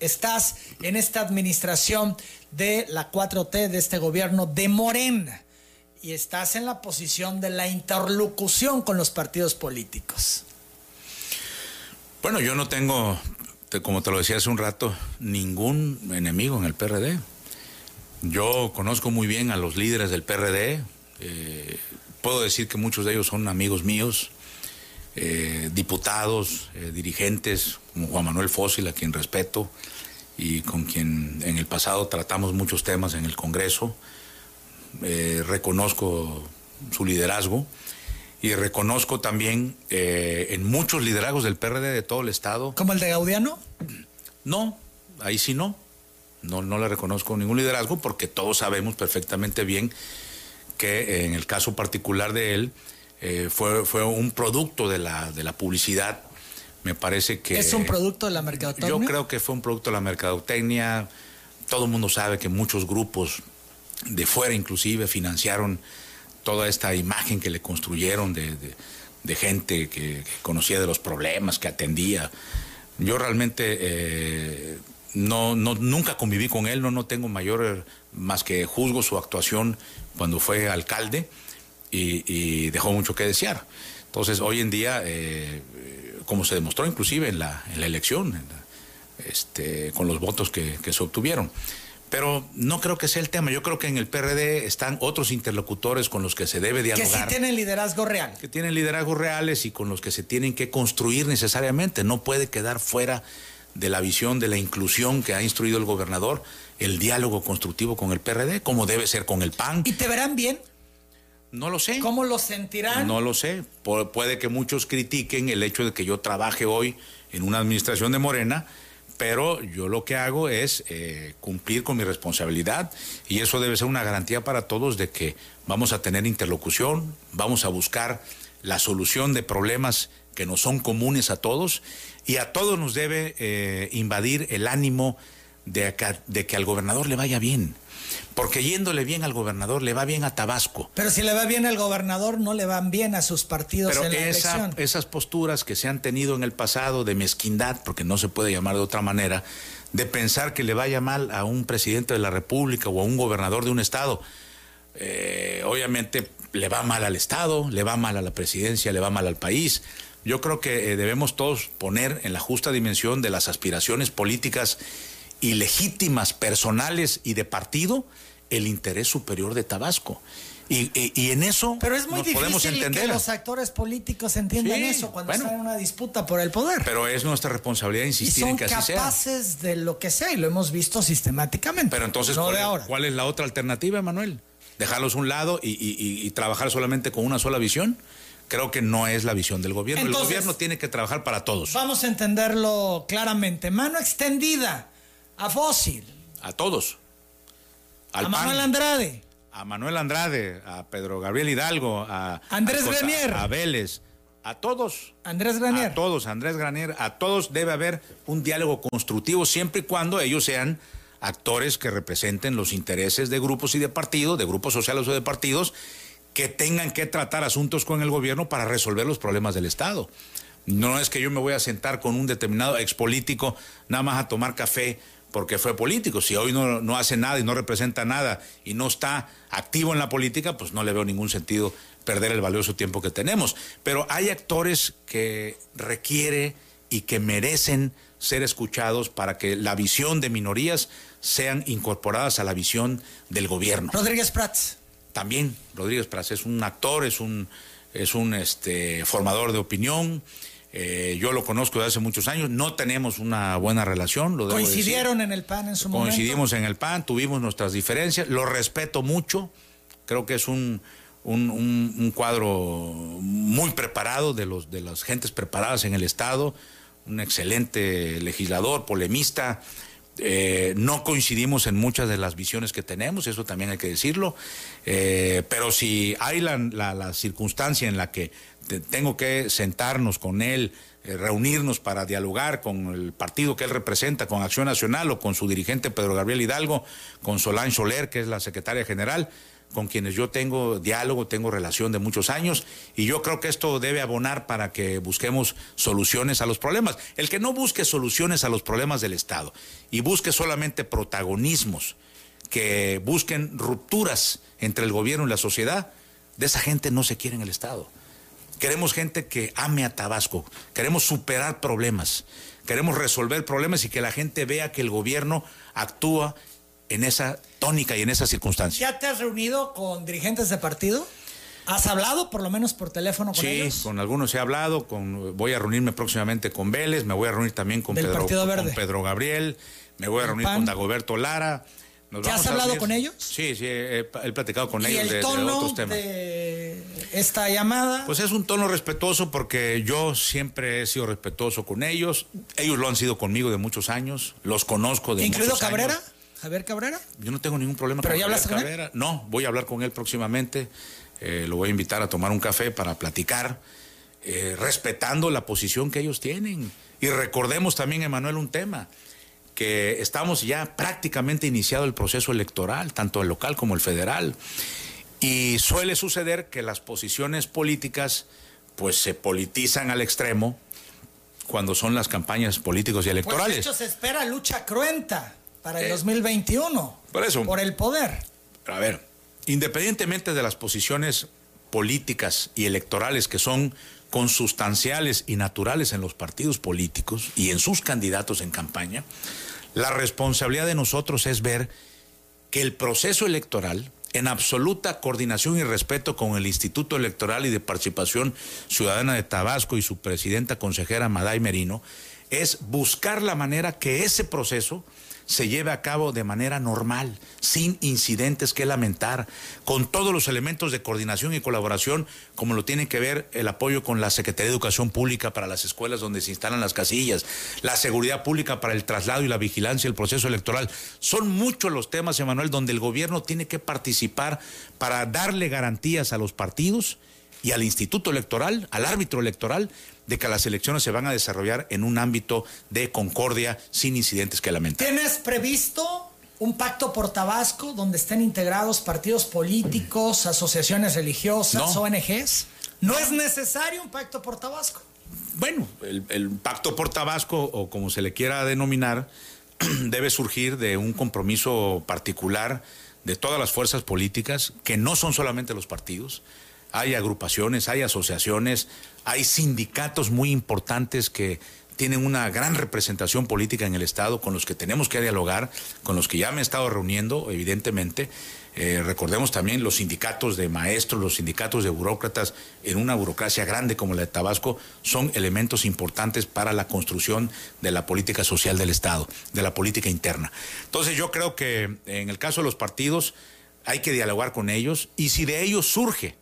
estás en esta administración de la 4T, de este gobierno de Morena? y estás en la posición de la interlocución con los partidos políticos. Bueno, yo no tengo, como te lo decía hace un rato, ningún enemigo en el PRD. Yo conozco muy bien a los líderes del PRD. Eh, puedo decir que muchos de ellos son amigos míos, eh, diputados, eh, dirigentes, como Juan Manuel Fósil, a quien respeto y con quien en el pasado tratamos muchos temas en el Congreso. Reconozco su liderazgo y reconozco también eh, en muchos liderazgos del PRD de todo el Estado. ¿Como el de Gaudiano? No, ahí sí no. No, no le reconozco ningún liderazgo porque todos sabemos perfectamente bien que en el caso particular de él eh, fue, fue un producto de la, de la publicidad. Me parece que... ¿Es un producto de la mercadotecnia? Yo creo que fue un producto de la mercadotecnia. Todo el mundo sabe que muchos grupos de fuera inclusive financiaron toda esta imagen que le construyeron de, gente que, conocía de los problemas, que atendía. Yo realmente eh, no, no, nunca conviví con él, no, no tengo mayor más que juzgo su actuación cuando fue alcalde y, dejó mucho que desear. Entonces, hoy en día, eh, como se demostró inclusive en la, en la elección, este, con los votos que, que se obtuvieron. Pero no creo que sea el tema. Yo creo que en el PRD están otros interlocutores con los que se debe dialogar. Que sí tienen liderazgo real. Que tienen liderazgos reales y con los que se tienen que construir necesariamente. No puede quedar fuera de la visión de la inclusión que ha instruido el gobernador el diálogo constructivo con el PRD, como debe ser con el PAN. ¿Y te verán bien? No lo sé. ¿Cómo lo sentirán? No lo sé. puede que muchos critiquen el hecho de que yo trabaje hoy en una administración de Morena pero yo lo que hago es eh, cumplir con mi responsabilidad y eso debe ser una garantía para todos de que vamos a tener interlocución, vamos a buscar la solución de problemas que nos son comunes a todos y a todos nos debe eh, invadir el ánimo de de que al gobernador le vaya bien. Porque yéndole bien al gobernador, le va bien a Tabasco. Pero si le va bien al gobernador, no le van bien a sus partidos en la esa, Esas posturas que se han tenido en el pasado de mezquindad, porque no se puede llamar de otra manera, de pensar que le vaya mal a un presidente de la República o a un gobernador de un Estado, eh, obviamente le va mal al Estado, le va mal a la presidencia, le va mal al país. Yo creo que eh, debemos todos poner en la justa dimensión de las aspiraciones políticas ilegítimas, personales y de partido, el interés superior de Tabasco. Y, en eso pero es muy difícil podemos entender. que los actores políticos entiendan eso cuando están en una disputa por el poder. Pero es nuestra responsabilidad insistir en que así sea. Son capaces de lo que sea y lo hemos visto sistemáticamente. Pero entonces, ¿cuál, es la otra alternativa, Manuel? ¿Dejarlos a un lado y, trabajar solamente con una sola visión? Creo que no es la visión del gobierno. el gobierno tiene que trabajar para todos. Vamos a entenderlo claramente. Mano extendida a Fósil. A todos. a Manuel Andrade. A Manuel Andrade, a Pedro Gabriel Hidalgo, a Andrés Granier. A Vélez. A todos. Andrés Granier. A todos, Andrés Granier. A todos debe haber un diálogo constructivo siempre y cuando ellos sean actores que representen los intereses de grupos y de partidos, de grupos sociales o de partidos, que tengan que tratar asuntos con el gobierno para resolver los problemas del Estado. No es que yo me voy a sentar con un determinado expolítico nada más a tomar café porque fue político. Si hoy no, hace nada y no representa nada y no está activo en la política, pues no le veo ningún sentido perder el valioso tiempo que tenemos. Pero hay actores que requiere y que merecen ser escuchados para que la visión de minorías sean incorporadas a la visión del gobierno. Rodríguez Prats. También Rodríguez Pras es un actor, es un, es un este, formador de opinión. Eh, yo lo conozco desde hace muchos años, no tenemos una buena relación. Lo ¿Coincidieron en el PAN en su momento? Coincidimos en el PAN, tuvimos nuestras diferencias, lo respeto mucho, creo que es un, un, un, cuadro muy preparado de, los, de las gentes preparadas en el Estado, un excelente legislador, polemista, eh, no coincidimos en muchas de las visiones que tenemos, eso también hay que decirlo, eh, pero si hay la, circunstancia en la que tengo que sentarnos con él, eh, reunirnos para dialogar con el partido que él representa, con Acción Nacional o con su dirigente Pedro Gabriel Hidalgo, con Solán Soler, que es la secretaria general, con quienes yo tengo diálogo, tengo relación de muchos años y yo creo que esto debe abonar para que busquemos soluciones a los problemas. El que no busque soluciones a los problemas del Estado y busque solamente protagonismos, que busquen rupturas entre el gobierno y la sociedad, de esa gente no se quiere en el Estado. Queremos gente que ame a Tabasco, queremos superar problemas, queremos resolver problemas y que la gente vea que el gobierno actúa en esa tónica y en esa circunstancia. ¿Ya te has reunido con dirigentes de partido? ¿Has hablado por lo menos por teléfono con ellos? Sí, con algunos he hablado, con, voy a reunirme próximamente con Vélez, me voy a reunir también con, Pedro, con Pedro Gabriel, me voy a reunir con Dagoberto Lara. ¿Ya has hablado con ellos? Sí, sí, he, platicado con ellos el de, tono otros temas. De esta llamada? Pues es un tono respetuoso porque yo siempre he sido respetuoso con ellos. Ellos lo han sido conmigo de muchos años, los conozco de ¿Incluido muchos Cabrera? Javier Cabrera? Yo no tengo ningún problema con Javier Cabrera. No, voy a hablar con él próximamente. Eh, lo voy a invitar a tomar un café para platicar, eh, respetando la posición que ellos tienen. Y recordemos también, Emanuel, un tema, que estamos ya prácticamente iniciado el proceso electoral, tanto el local como el federal. Y suele suceder que las posiciones políticas pues se politizan al extremo cuando son las campañas políticos y electorales. Pues de hecho se espera lucha cruenta para el 2021. Eh, por eso. Por el poder. A ver, independientemente de las posiciones políticas y electorales que son consustanciales y naturales en los partidos políticos y en sus candidatos en campaña, la responsabilidad de nosotros es ver que el proceso electoral, en absoluta coordinación y respeto con el Instituto Electoral y de Participación Ciudadana de Tabasco y su presidenta consejera Maday Merino, es buscar la manera que ese proceso se lleve a cabo de manera normal, sin incidentes que lamentar, con todos los elementos de coordinación y colaboración, como lo tiene que ver el apoyo con la Secretaría de Educación Pública para las escuelas donde se instalan las casillas, la seguridad pública para el traslado y la vigilancia del proceso electoral. Son muchos los temas, Emanuel, donde el gobierno tiene que participar para darle garantías a los partidos y al Instituto Electoral, al árbitro electoral, de que las elecciones se van a desarrollar en un ámbito de concordia sin incidentes que lamentar. ¿Tienes previsto un pacto por Tabasco donde estén integrados partidos políticos, asociaciones religiosas, ONGs? ¿No, es necesario un pacto por Tabasco? Bueno, el, el pacto por Tabasco, o como se le quiera denominar, debe surgir de un compromiso particular de todas las fuerzas políticas, que no son solamente los partidos, hay agrupaciones, hay asociaciones, hay sindicatos muy importantes que tienen una gran representación política en el Estado, con los que tenemos que dialogar, con los que ya me he estado reuniendo, evidentemente. Eh, recordemos también los sindicatos de maestros, los sindicatos de burócratas en una burocracia grande como la de Tabasco son elementos importantes para la construcción de la política social del Estado, de la política interna. Entonces yo creo que en el caso de los partidos hay que dialogar con ellos y si de ellos surge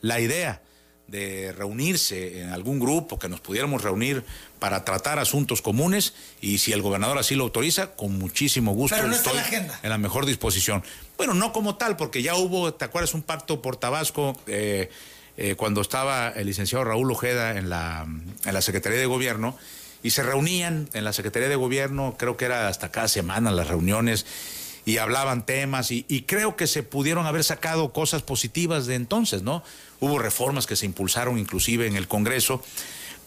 la idea de reunirse en algún grupo, que nos pudiéramos reunir para tratar asuntos comunes y si el gobernador así lo autoriza, con muchísimo gusto Pero no está en, la agenda. en la mejor disposición. Bueno, no como tal, porque ya hubo, ¿te acuerdas? Un pacto por Tabasco eh, eh, cuando estaba el licenciado Raúl Ojeda en la, en la Secretaría de Gobierno y se reunían en la Secretaría de Gobierno, creo que era hasta cada semana las reuniones y hablaban temas y, creo que se pudieron haber sacado cosas positivas de entonces, ¿no? Hubo reformas que se impulsaron inclusive en el Congreso.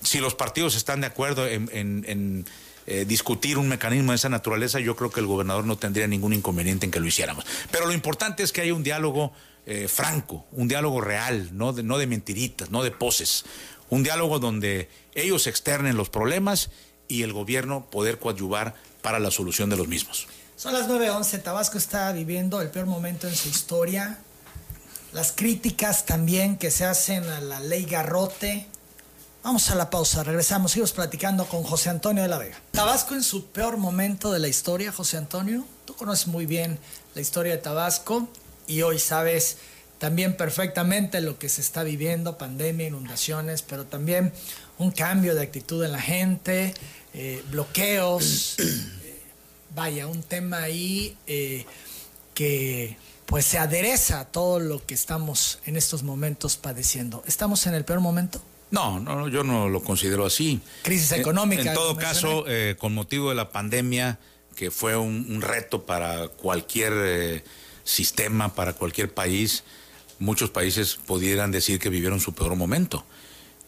Si los partidos están de acuerdo en, eh, discutir un mecanismo de esa naturaleza, yo creo que el gobernador no tendría ningún inconveniente en que lo hiciéramos. Pero lo importante es que haya un diálogo eh, franco, un diálogo real, no de, no de mentiritas, no de poses. Un diálogo donde ellos externen los problemas y el gobierno poder coadyuvar para la solución de los mismos. Son las 9.11, Tabasco está viviendo el peor momento en su historia las críticas también que se hacen a la ley Garrote. Vamos a la pausa, regresamos, seguimos platicando con José Antonio de la Vega. Tabasco en su peor momento de la historia, José Antonio. Tú conoces muy bien la historia de Tabasco y hoy sabes también perfectamente lo que se está viviendo, pandemia, inundaciones, pero también un cambio de actitud en la gente, eh, bloqueos, vaya, un tema ahí eh, que pues se adereza a todo lo que estamos en estos momentos padeciendo. ¿Estamos en el peor momento? No, no, yo no lo considero así. Crisis económica. En, todo caso, eh, con motivo de la pandemia, que fue un, reto para cualquier eh, sistema, para cualquier país, muchos países pudieran decir que vivieron su peor momento.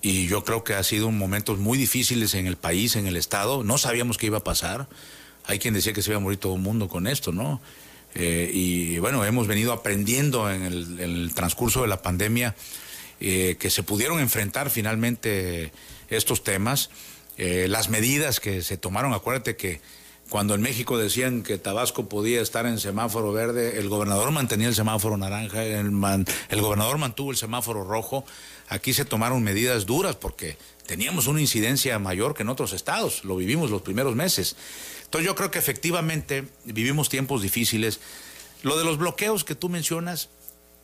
Y yo creo que ha sido momentos muy difíciles en el país, en el Estado. No sabíamos qué iba a pasar. Hay quien decía que se iba a morir todo el mundo con esto, ¿no? Eh, y bueno, hemos venido aprendiendo en el, transcurso de la pandemia eh, que se pudieron enfrentar finalmente estos temas. Eh, las medidas que se tomaron, acuérdate que cuando en México decían que Tabasco podía estar en semáforo verde, el gobernador mantenía el semáforo naranja, el, el gobernador mantuvo el semáforo rojo. Aquí se tomaron medidas duras porque teníamos una incidencia mayor que en otros estados, lo vivimos los primeros meses. Entonces yo creo que efectivamente vivimos tiempos difíciles. Lo de los bloqueos que tú mencionas,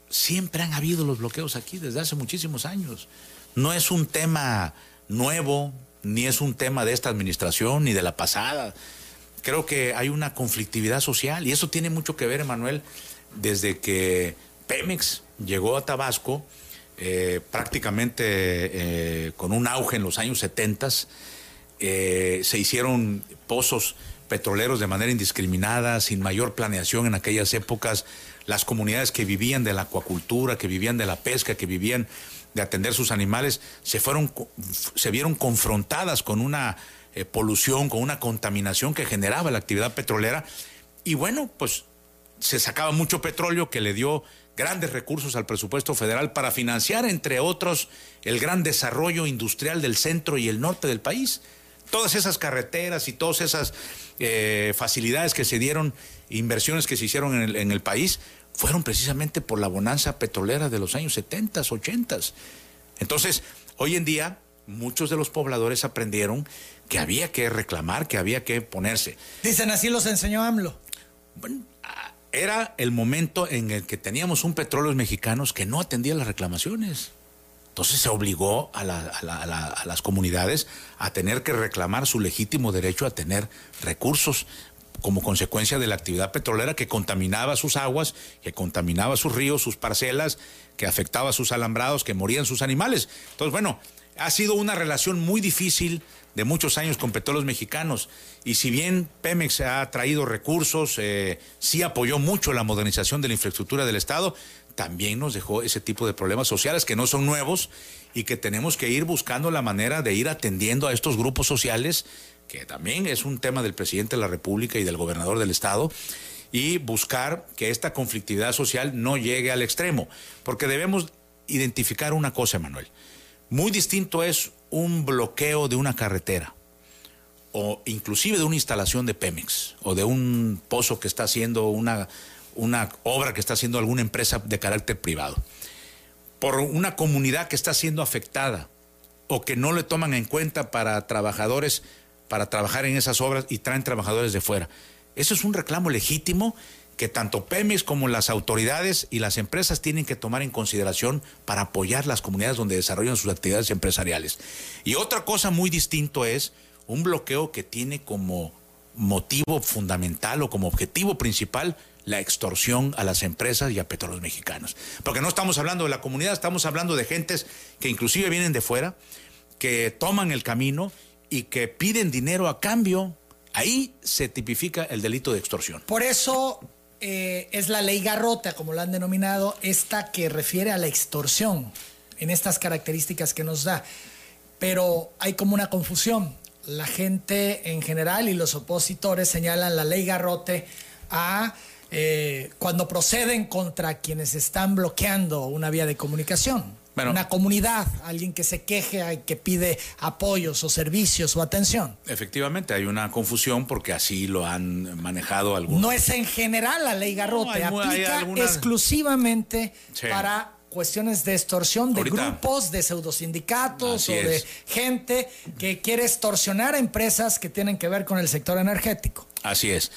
siempre han habido los bloqueos aquí desde hace muchísimos años. No es un tema nuevo, ni es un tema de esta administración, ni de la pasada. Creo que hay una conflictividad social y eso tiene mucho que ver, Emanuel, desde que Pemex llegó a Tabasco, eh, prácticamente eh, con un auge en los años 70, eh, se hicieron pozos petroleros de manera indiscriminada, sin mayor planeación en aquellas épocas, las comunidades que vivían de la acuacultura, que vivían de la pesca, que vivían de atender sus animales, se fueron, se vieron confrontadas con una eh, polución, con una contaminación que generaba la actividad petrolera. Y bueno, pues se sacaba mucho petróleo que le dio grandes recursos al presupuesto federal para financiar, entre otros, el gran desarrollo industrial del centro y el norte del país todas esas carreteras y todas esas eh, facilidades que se dieron, inversiones que se hicieron en el, país, fueron precisamente por la bonanza petrolera de los años 70, 80. Entonces, hoy en día, muchos de los pobladores aprendieron que había que reclamar, que había que ponerse. Dicen así los enseñó AMLO. Bueno, ah, era el momento en el que teníamos un petróleo mexicanos que no atendía las reclamaciones. Entonces se obligó a, las comunidades a tener que reclamar su legítimo derecho a tener recursos como consecuencia de la actividad petrolera que contaminaba sus aguas, que contaminaba sus ríos, sus parcelas, que afectaba sus alambrados, que morían sus animales. Entonces, bueno, ha sido una relación muy difícil de muchos años con petróleos mexicanos. Y si bien Pemex ha traído recursos, eh, sí apoyó mucho la modernización de la infraestructura del Estado, también nos dejó ese tipo de problemas sociales que no son nuevos y que tenemos que ir buscando la manera de ir atendiendo a estos grupos sociales, que también es un tema del presidente de la República y del gobernador del Estado, y buscar que esta conflictividad social no llegue al extremo, porque debemos identificar una cosa, Manuel. Muy distinto es un bloqueo de una carretera o inclusive de una instalación de Pemex o de un pozo que está haciendo una una obra que está haciendo alguna empresa de carácter privado, por una comunidad que está siendo afectada o que no le toman en cuenta para trabajadores, para trabajar en esas obras y traen trabajadores de fuera. Eso es un reclamo legítimo que tanto Pemex como las autoridades y las empresas tienen que tomar en consideración para apoyar las comunidades donde desarrollan sus actividades empresariales. Y otra cosa muy distinto es un bloqueo que tiene como motivo fundamental o como objetivo principal la extorsión a las empresas y a petróleos mexicanos. Porque no estamos hablando de la comunidad, estamos hablando de gentes que inclusive vienen de fuera, que toman el camino y que piden dinero a cambio. Ahí se tipifica el delito de extorsión. Por eso eh, es la ley garrota, como la han denominado, esta que refiere a la extorsión, en estas características que nos da. Pero hay como una confusión. La gente en general y los opositores señalan la ley garrote a eh, cuando proceden contra quienes están bloqueando una vía de comunicación. una comunidad, alguien que se queje, y que pide apoyos o servicios o atención. Efectivamente, hay una confusión porque así lo han manejado algunos. No es en general la ley Garrote, aplica exclusivamente para cuestiones de extorsión de grupos, de pseudosindicatos o de gente que quiere extorsionar a empresas que tienen que ver con el sector energético. Así es.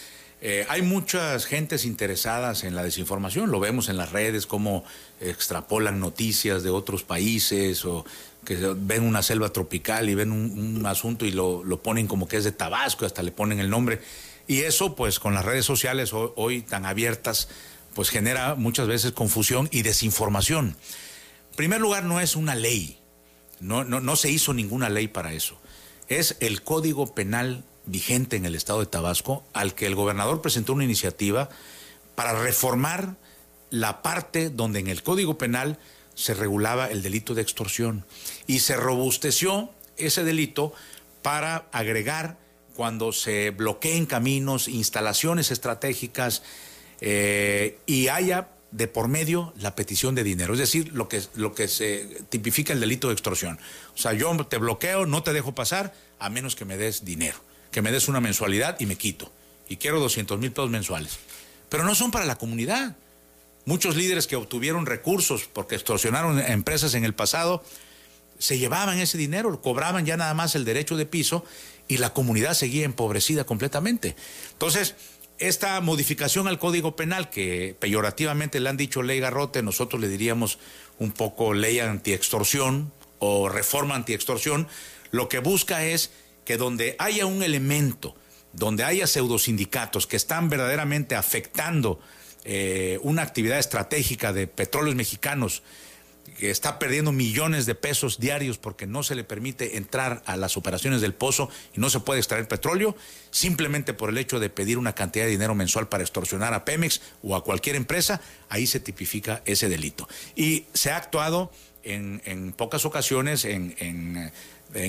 Eh, hay muchas gentes interesadas en la desinformación, lo vemos en las redes, cómo extrapolan noticias de otros países o que ven una selva tropical y ven un, asunto y lo, ponen como que es de Tabasco, hasta le ponen el nombre. Y eso, pues con las redes sociales hoy, tan abiertas, pues genera muchas veces confusión y desinformación. En primer lugar, no es una ley, no, no, no se hizo ninguna ley para eso. Es el Código Penal vigente en el estado de Tabasco, al que el gobernador presentó una iniciativa para reformar la parte donde en el Código Penal se regulaba el delito de extorsión y se robusteció ese delito para agregar cuando se bloqueen caminos, instalaciones estratégicas eh, y haya de por medio la petición de dinero, es decir, lo que, lo que se tipifica el delito de extorsión. O sea, yo te bloqueo, no te dejo pasar a menos que me des dinero que me des una mensualidad y me quito. Y quiero 200 mil pesos mensuales. Pero no son para la comunidad. Muchos líderes que obtuvieron recursos porque extorsionaron empresas en el pasado, se llevaban ese dinero, cobraban ya nada más el derecho de piso y la comunidad seguía empobrecida completamente. Entonces, esta modificación al Código Penal, que peyorativamente le han dicho ley garrote, nosotros le diríamos un poco ley antiextorsión o reforma antiextorsión, lo que busca es que donde haya un elemento, donde haya pseudosindicatos que están verdaderamente afectando eh, una actividad estratégica de petróleos mexicanos, que está perdiendo millones de pesos diarios porque no se le permite entrar a las operaciones del pozo y no se puede extraer petróleo, simplemente por el hecho de pedir una cantidad de dinero mensual para extorsionar a Pemex o a cualquier empresa, ahí se tipifica ese delito. Y se ha actuado en, pocas ocasiones en en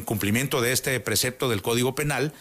cumplimiento de este precepto del Código Penal,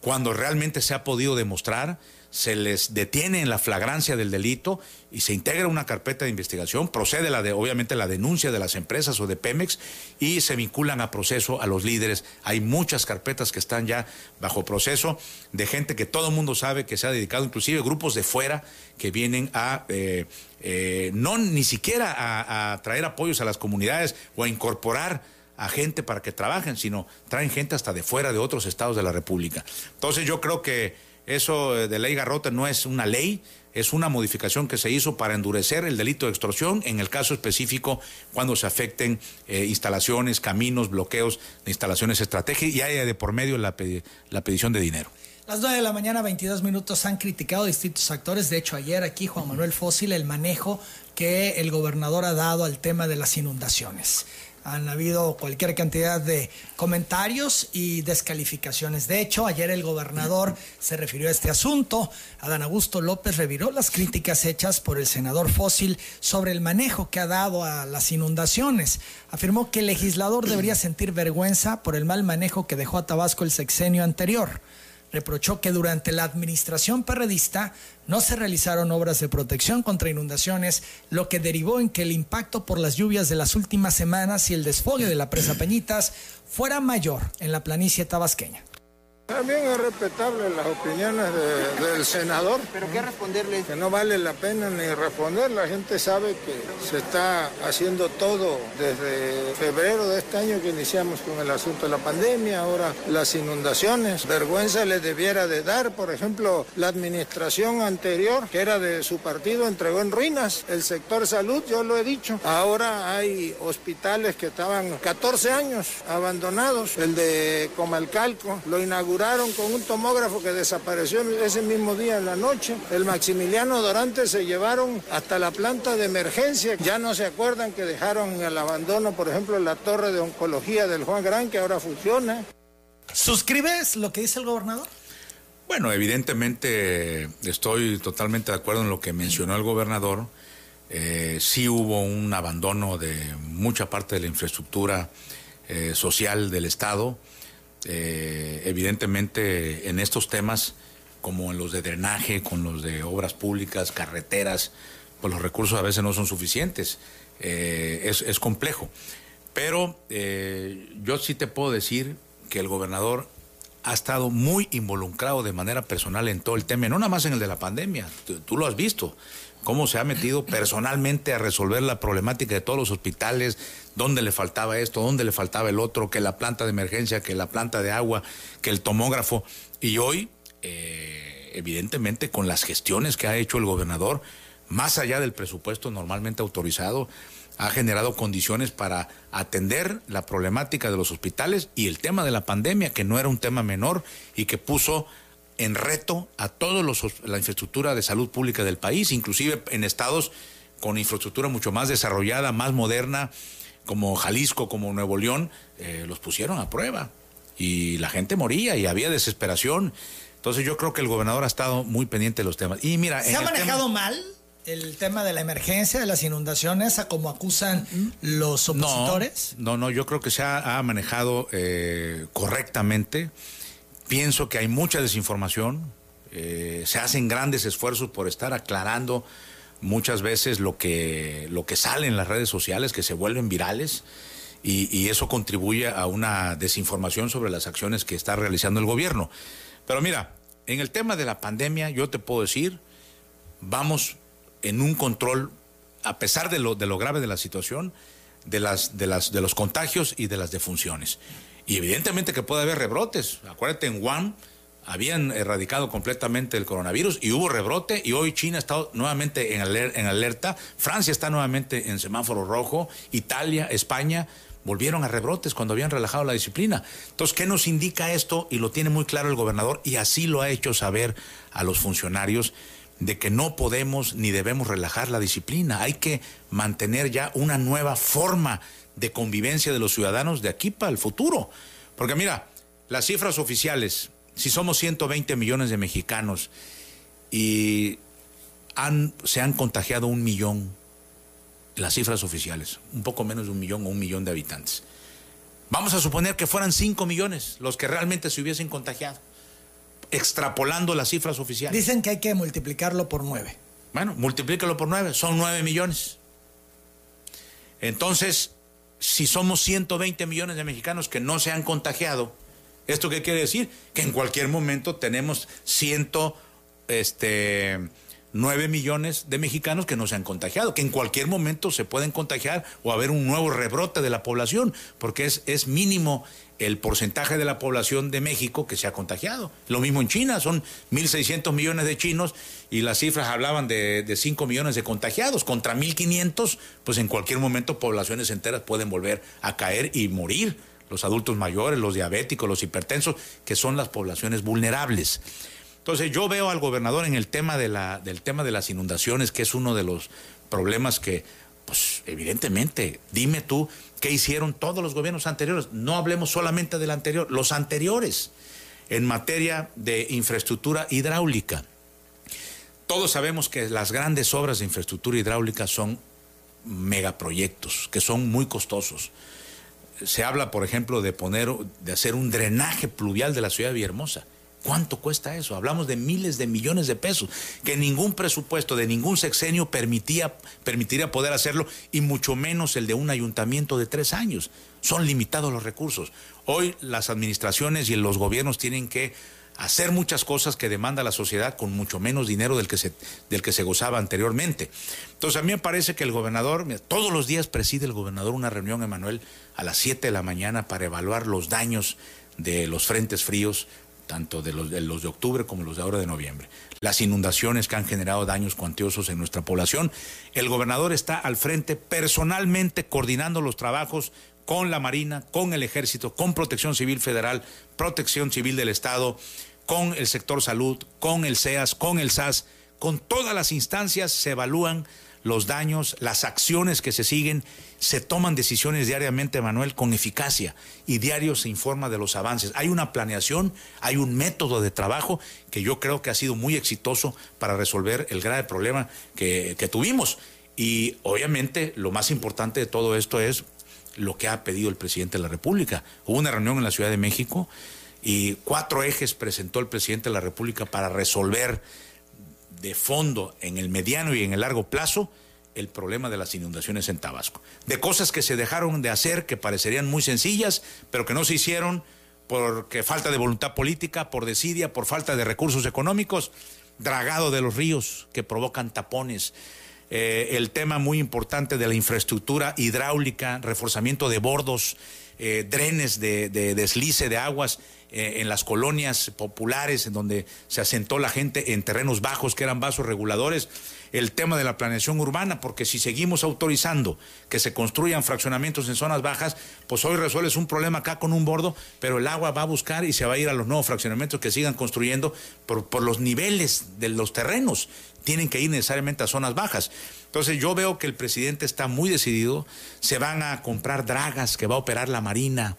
cuando realmente se ha podido demostrar, se les detiene en la flagrancia del delito y se integra una carpeta de investigación, procede la de, obviamente la denuncia de las empresas o de Pemex y se vinculan a proceso a los líderes. Hay muchas carpetas que están ya bajo proceso de gente que todo el mundo sabe que se ha dedicado, inclusive grupos de fuera que vienen a eh, eh, no ni siquiera a, a traer apoyos a las comunidades o a incorporar a gente para que trabajen, sino traen gente hasta de fuera de otros estados de la República. Entonces yo creo que eso de ley garrota no es una ley, es una modificación que se hizo para endurecer el delito de extorsión, en el caso específico cuando se afecten eh, instalaciones, caminos, bloqueos de instalaciones estratégicas y haya de por medio la, la petición de dinero. Las 9 de la mañana, 22 minutos, han criticado distintos actores. De hecho, ayer aquí Juan Manuel Fósil el manejo que el gobernador ha dado al tema de las inundaciones han habido cualquier cantidad de comentarios y descalificaciones. De hecho, ayer el gobernador se refirió a este asunto. Adán Augusto López reviró las críticas hechas por el senador Fósil sobre el manejo que ha dado a las inundaciones. Afirmó que el legislador debería sentir vergüenza por el mal manejo que dejó a Tabasco el sexenio anterior reprochó que durante la administración perredista no se realizaron obras de protección contra inundaciones, lo que derivó en que el impacto por las lluvias de las últimas semanas y el desfogue de la presa Peñitas fuera mayor en la planicie tabasqueña. También es respetable las opiniones del senador. ¿Pero qué responderle? Que no vale la pena ni responder. La gente sabe que se está haciendo todo desde febrero de este año que iniciamos con el asunto de la pandemia, ahora las inundaciones. Vergüenza le debiera de dar, por ejemplo, la administración anterior, que era de su partido, entregó en ruinas el sector salud, yo lo he dicho. Ahora hay hospitales que estaban 14 años abandonados. El de Comalcalco lo inauguró con un tomógrafo que desapareció ese mismo día en la noche. El Maximiliano Dorante se llevaron hasta la planta de emergencia. Ya no se acuerdan que dejaron el abandono, por ejemplo, la torre de oncología del Juan Gran, que ahora funciona. ¿Suscribes lo que dice el gobernador? Bueno, evidentemente estoy totalmente de acuerdo en lo que mencionó el gobernador. Eh, sí hubo un abandono de mucha parte de la infraestructura eh, social del Estado. Eh, evidentemente en estos temas, como en los de drenaje, con los de obras públicas, carreteras, pues los recursos a veces no son suficientes. eh, es, complejo. Pero eh, yo sí te puedo decir que el gobernador ha estado muy involucrado de manera personal en todo el tema, no nada más en el de la pandemia, tú, lo has visto, cómo se ha metido personalmente a resolver la problemática de todos los hospitales, dónde le faltaba esto, dónde le faltaba el otro, que la planta de emergencia, que la planta de agua, que el tomógrafo. Y hoy, eh, evidentemente, con las gestiones que ha hecho el gobernador, más allá del presupuesto normalmente autorizado, ha generado condiciones para atender la problemática de los hospitales y el tema de la pandemia, que no era un tema menor y que puso en reto a toda la infraestructura de salud pública del país, inclusive en estados con infraestructura mucho más desarrollada, más moderna, como Jalisco, como Nuevo León, eh, los pusieron a prueba y la gente moría y había desesperación. Entonces yo creo que el gobernador ha estado muy pendiente de los temas. Y mira, ¿se ha manejado mal? el tema de la emergencia, de las inundaciones, a como acusan los opositores? No, no, yo creo que se ha, manejado eh, correctamente. Pienso que hay mucha desinformación. Eh, se hacen grandes esfuerzos por estar aclarando muchas veces lo que, lo que sale en las redes sociales, que se vuelven virales. Y, eso contribuye a una desinformación sobre las acciones que está realizando el gobierno. Pero mira, en el tema de la pandemia, yo te puedo decir, vamos en un control, a pesar de lo, de lo grave de la situación, de, las, de, las, de los contagios y de las defunciones. Y evidentemente que puede haber rebrotes. Acuérdate, en Wuhan habían erradicado completamente el coronavirus y hubo rebrote y hoy China está nuevamente en, en alerta, Francia está nuevamente en semáforo rojo, Italia, España volvieron a rebrotes cuando habían relajado la disciplina. Entonces, ¿qué nos indica esto? Y lo tiene muy claro el gobernador y así lo ha hecho saber a los funcionarios de que no podemos ni debemos relajar la disciplina. Hay que mantener ya una nueva forma de convivencia de los ciudadanos de aquí para el futuro. Porque mira, las cifras oficiales, si somos 120 millones de mexicanos y han, se han contagiado un millón, las cifras oficiales, un poco menos de un millón o un millón de habitantes. Vamos a suponer que fueran 5 millones los que realmente se hubiesen contagiado extrapolando las cifras oficiales. Dicen que hay que multiplicarlo por nueve. Bueno, multiplícalo por nueve, son nueve millones. Entonces, si somos 120 millones de mexicanos que no se han contagiado, ¿esto qué quiere decir? Que en cualquier momento tenemos ciento, este, 9 millones de mexicanos que no se han contagiado, que en cualquier momento se pueden contagiar o haber un nuevo rebrote de la población, porque es, es mínimo el porcentaje de la población de México que se ha contagiado. Lo mismo en China, son 1.600 millones de chinos y las cifras hablaban de, de 5 millones de contagiados. Contra 1.500, pues en cualquier momento poblaciones enteras pueden volver a caer y morir. Los adultos mayores, los diabéticos, los hipertensos, que son las poblaciones vulnerables. Entonces yo veo al gobernador en el tema de la, del tema de las inundaciones, que es uno de los problemas que, pues evidentemente, dime tú, ¿qué hicieron todos los gobiernos anteriores? No hablemos solamente del anterior, los anteriores, en materia de infraestructura hidráulica. Todos sabemos que las grandes obras de infraestructura hidráulica son megaproyectos, que son muy costosos. Se habla, por ejemplo, de poner, de hacer un drenaje pluvial de la ciudad de Villahermosa ¿Cuánto cuesta eso? Hablamos de miles de millones de pesos, que ningún presupuesto de ningún sexenio permitía, permitiría poder hacerlo, y mucho menos el de un ayuntamiento de tres años. Son limitados los recursos. Hoy las administraciones y los gobiernos tienen que hacer muchas cosas que demanda la sociedad con mucho menos dinero del que se, del que se gozaba anteriormente. Entonces a mí me parece que el gobernador, todos los días preside el gobernador una reunión, Emanuel, a las 7 de la mañana para evaluar los daños de los frentes fríos, tanto de los, de los de octubre como los de ahora de noviembre. Las inundaciones que han generado daños cuantiosos en nuestra población. El gobernador está al frente personalmente coordinando los trabajos con la Marina, con el Ejército, con Protección Civil Federal, Protección Civil del Estado, con el sector salud, con el CEAS, con el SAS, con todas las instancias se evalúan los daños, las acciones que se siguen, se toman decisiones diariamente, Manuel, con eficacia y diario se informa de los avances. Hay una planeación, hay un método de trabajo que yo creo que ha sido muy exitoso para resolver el grave problema que, que tuvimos. Y obviamente lo más importante de todo esto es lo que ha pedido el presidente de la República. Hubo una reunión en la Ciudad de México y cuatro ejes presentó el presidente de la República para resolver de fondo en el mediano y en el largo plazo el problema de las inundaciones en Tabasco. De cosas que se dejaron de hacer, que parecerían muy sencillas, pero que no se hicieron porque falta de voluntad política, por desidia, por falta de recursos económicos, dragado de los ríos que provocan tapones. Eh, el tema muy importante de la infraestructura hidráulica, reforzamiento de bordos, eh, drenes de, deslice de aguas eh, en las colonias populares en donde se asentó la gente en terrenos bajos que eran vasos reguladores el tema de la planeación urbana, porque si seguimos autorizando que se construyan fraccionamientos en zonas bajas, pues hoy resuelves un problema acá con un bordo, pero el agua va a buscar y se va a ir a los nuevos fraccionamientos que sigan construyendo por, por los niveles de los terrenos. Tienen que ir necesariamente a zonas bajas. Entonces yo veo que el presidente está muy decidido, se van a comprar dragas que va a operar la Marina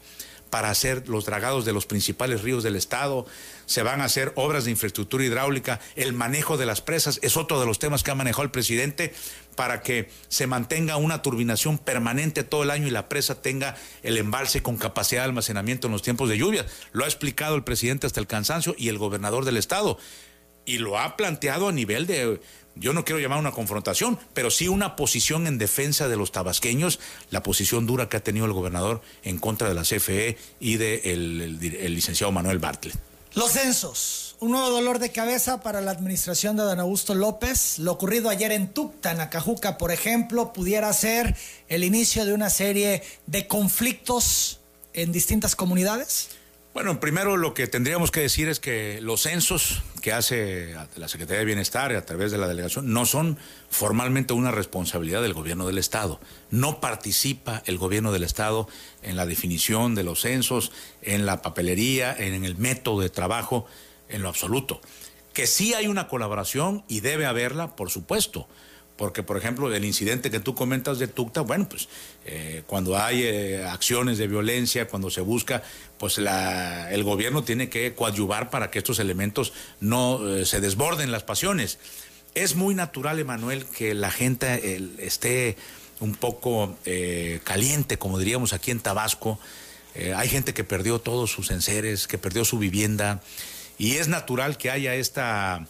para hacer los dragados de los principales ríos del estado, se van a hacer obras de infraestructura hidráulica, el manejo de las presas es otro de los temas que ha manejado el presidente para que se mantenga una turbinación permanente todo el año y la presa tenga el embalse con capacidad de almacenamiento en los tiempos de lluvia. Lo ha explicado el presidente hasta el cansancio y el gobernador del estado. Y lo ha planteado a nivel de yo no quiero llamar una confrontación, pero sí una posición en defensa de los tabasqueños, la posición dura que ha tenido el gobernador en contra de la CFE y del de el, licenciado Manuel Bartlett. Los censos, un nuevo dolor de cabeza para la administración de don Augusto López. Lo ocurrido ayer en Tucta, Nacajuca, por ejemplo, pudiera ser el inicio de una serie de conflictos en distintas comunidades. Bueno, primero lo que tendríamos que decir es que los censos que hace la Secretaría de Bienestar a través de la delegación no son formalmente una responsabilidad del gobierno del Estado. No participa el gobierno del Estado en la definición de los censos, en la papelería, en el método de trabajo, en lo absoluto. Que sí hay una colaboración y debe haberla, por supuesto porque por ejemplo el incidente que tú comentas de Tucta, bueno, pues eh, cuando hay eh, acciones de violencia, cuando se busca, pues la, el gobierno tiene que coadyuvar para que estos elementos no eh, se desborden las pasiones. Es muy natural, Emanuel, que la gente esté un poco caliente, como diríamos aquí en Tabasco. hay gente que perdió todos sus enseres, que perdió su vivienda, y es natural que haya esta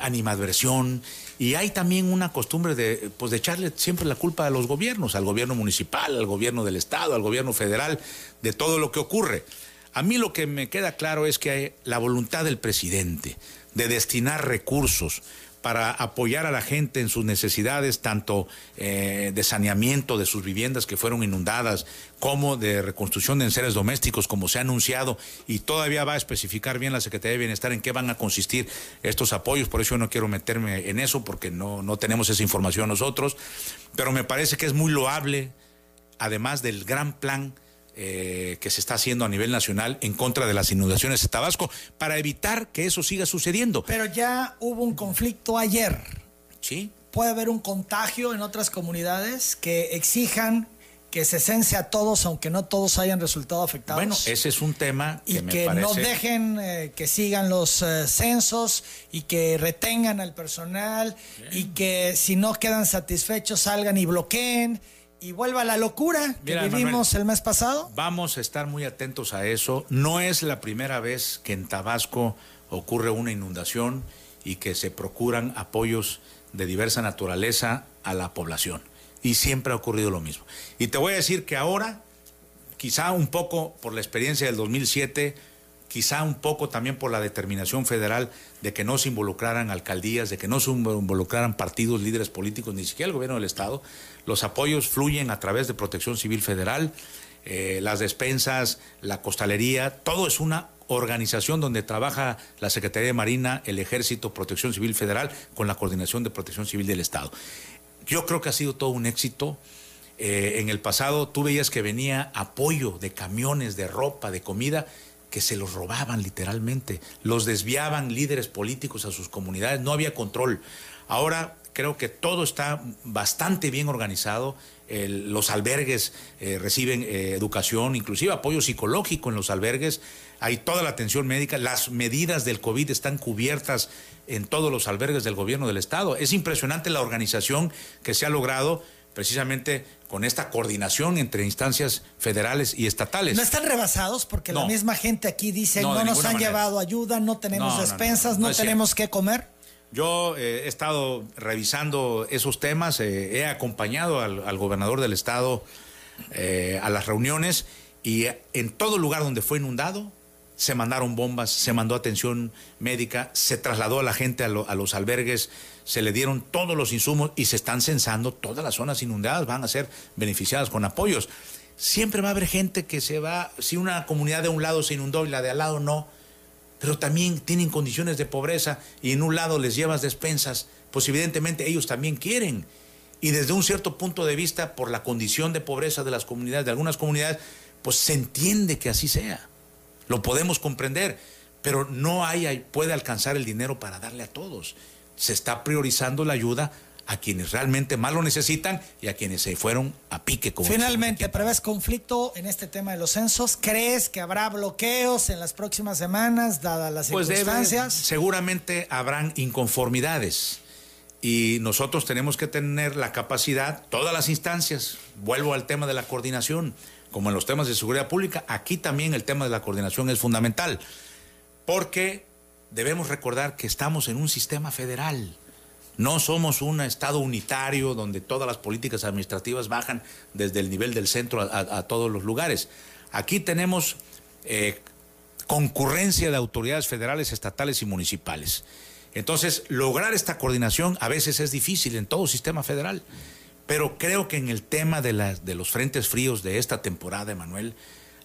animadversión y hay también una costumbre de, pues, de echarle siempre la culpa a los gobiernos, al gobierno municipal, al gobierno del Estado, al gobierno federal, de todo lo que ocurre. A mí lo que me queda claro es que hay la voluntad del presidente de destinar recursos para apoyar a la gente en sus necesidades, tanto eh, de saneamiento de sus viviendas que fueron inundadas, como de reconstrucción de enseres domésticos, como se ha anunciado, y todavía va a especificar bien la Secretaría de Bienestar en qué van a consistir estos apoyos, por eso yo no quiero meterme en eso, porque no, no tenemos esa información nosotros, pero me parece que es muy loable, además del gran plan eh, que se está haciendo a nivel nacional en contra de las inundaciones de Tabasco para evitar que eso siga sucediendo. Pero ya hubo un conflicto ayer. Sí. Puede haber un contagio en otras comunidades que exijan que se cense a todos, aunque no todos hayan resultado afectados. Bueno, ese es un tema que y que no dejen eh, que sigan los eh, censos y que retengan al personal y que si no quedan satisfechos salgan y bloqueen y vuelva la locura que vivimos el mes pasado. Vamos a estar muy atentos a eso. No es la primera vez que en Tabasco ocurre una inundación y que se procuran apoyos de diversa naturaleza a la población. Y siempre ha ocurrido lo mismo. Y te voy a decir que ahora, quizá un poco por la experiencia del 2007, quizá un poco también por la determinación federal de que no se involucraran alcaldías, de que no se involucraran partidos, líderes políticos, ni siquiera el gobierno del Estado. Los apoyos fluyen a través de Protección Civil Federal, eh, las despensas, la costalería, todo es una organización donde trabaja la Secretaría de Marina, el Ejército, Protección Civil Federal, con la coordinación de Protección Civil del Estado. Yo creo que ha sido todo un éxito. Eh, en el pasado tú veías que venía apoyo de camiones, de ropa, de comida, que se los robaban literalmente, los desviaban líderes políticos a sus comunidades, no había control. Ahora creo que todo está bastante bien organizado, los albergues eh, reciben eh, educación, inclusive apoyo psicológico en los albergues, hay toda la atención médica, las medidas del COVID están cubiertas en todos los albergues del gobierno del Estado. Es impresionante la organización que se ha logrado precisamente con esta coordinación entre instancias federales y estatales. No están rebasados porque la misma gente aquí dice no, nos han llevado ayuda, no tenemos despensas, no, tenemos qué comer. Yo eh, he estado revisando esos temas, eh, he acompañado al, gobernador del estado eh, a las reuniones y en todo lugar donde fue inundado se mandaron bombas, se mandó atención médica, se trasladó a la gente a, a los albergues, se le dieron todos los insumos y se están censando todas las zonas inundadas, van a ser beneficiadas con apoyos. Siempre va a haber gente que se va, si una comunidad de un lado se inundó y la de al lado no, pero también tienen condiciones de pobreza y en un lado les llevas despensas, pues evidentemente ellos también quieren. Y desde un cierto punto de vista, por la condición de pobreza de las comunidades, de algunas comunidades, pues se entiende que así sea. Lo podemos comprender, pero no hay, puede alcanzar el dinero para darle a todos. Se está priorizando la ayuda a quienes realmente más lo necesitan y a quienes se fueron a pique. Como Finalmente, ¿prevés conflicto en este tema de los censos? ¿Crees que habrá bloqueos en las próximas semanas, dadas las pues circunstancias? seguramente habrán inconformidades y nosotros tenemos que tener la capacidad, todas las instancias, vuelvo al tema de la coordinación, como en los temas de seguridad pública, aquí también el tema de la coordinación es fundamental, porque debemos recordar que estamos en un sistema federal no somos un Estado unitario donde todas las políticas administrativas bajan desde el nivel del centro a, todos los lugares. Aquí tenemos eh, concurrencia de autoridades federales, estatales y municipales. Entonces, lograr esta coordinación a veces es difícil en todo sistema federal, pero creo que en el tema de, de los frentes fríos de esta temporada, Emanuel,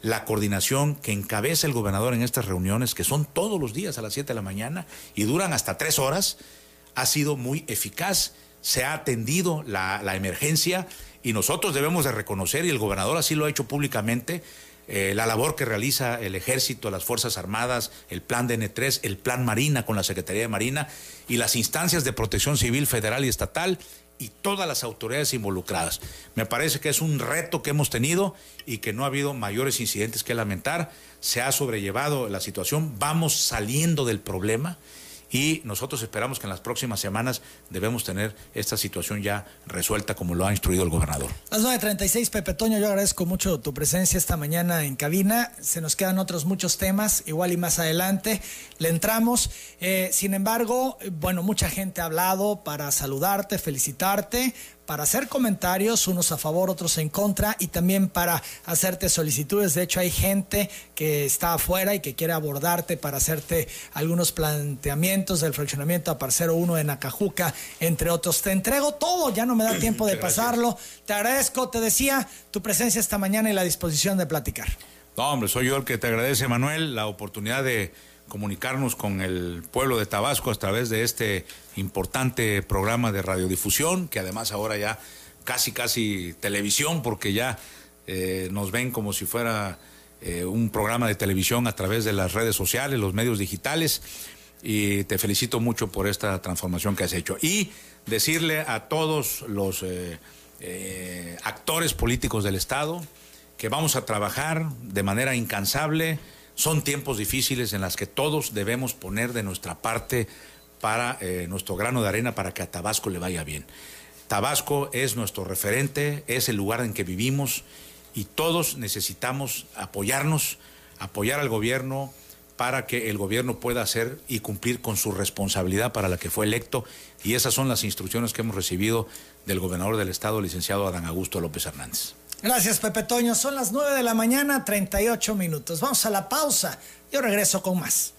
la coordinación que encabeza el gobernador en estas reuniones, que son todos los días a las 7 de la mañana y duran hasta tres horas, ha sido muy eficaz, se ha atendido la, emergencia y nosotros debemos de reconocer, y el gobernador así lo ha hecho públicamente, eh, la labor que realiza el ejército, las Fuerzas Armadas, el plan de N3, el plan Marina con la Secretaría de Marina y las instancias de protección civil federal y estatal y todas las autoridades involucradas. Me parece que es un reto que hemos tenido y que no ha habido mayores incidentes que lamentar. Se ha sobrellevado la situación, vamos saliendo del problema y nosotros esperamos que en las próximas semanas debemos tener esta situación ya resuelta como lo ha instruido el gobernador. Las 9.36, Pepe Toño, yo agradezco mucho tu presencia esta mañana en cabina. Se nos quedan otros muchos temas, igual y más adelante le entramos. Eh, sin embargo, bueno, mucha gente ha hablado para saludarte, felicitarte, para hacer comentarios, unos a favor, otros en contra, y también para hacerte solicitudes. De hecho, hay gente que está afuera y que quiere abordarte para hacerte algunos planteamientos del fraccionamiento a Parcero 1 de Nacajuca, entre otros. Te entrego todo, ya no me da tiempo de pasarlo. Te agradezco, te decía, tu presencia esta mañana y la disposición de platicar. No, hombre, soy yo el que te agradece, Manuel, la oportunidad de comunicarnos con el pueblo de Tabasco a través de este importante programa de radiodifusión, que además ahora ya casi, casi televisión, porque ya eh, nos ven como si fuera eh, un programa de televisión a través de las redes sociales, los medios digitales, y te felicito mucho por esta transformación que has hecho. Y decirle a todos los eh, actores políticos del Estado que vamos a trabajar de manera incansable, son tiempos difíciles en los que todos debemos poner de nuestra parte para eh, nuestro grano de arena para que a Tabasco le vaya bien. Tabasco es nuestro referente, es el lugar en que vivimos y todos necesitamos apoyarnos, apoyar al gobierno para que el gobierno pueda hacer y cumplir con su responsabilidad para la que fue electo y esas son las instrucciones que hemos recibido del gobernador del estado, licenciado Adán Augusto López Hernández. Gracias, Pepe Toño. Son las 9 de la mañana, 38 minutos. Vamos a la pausa. Yo regreso con más.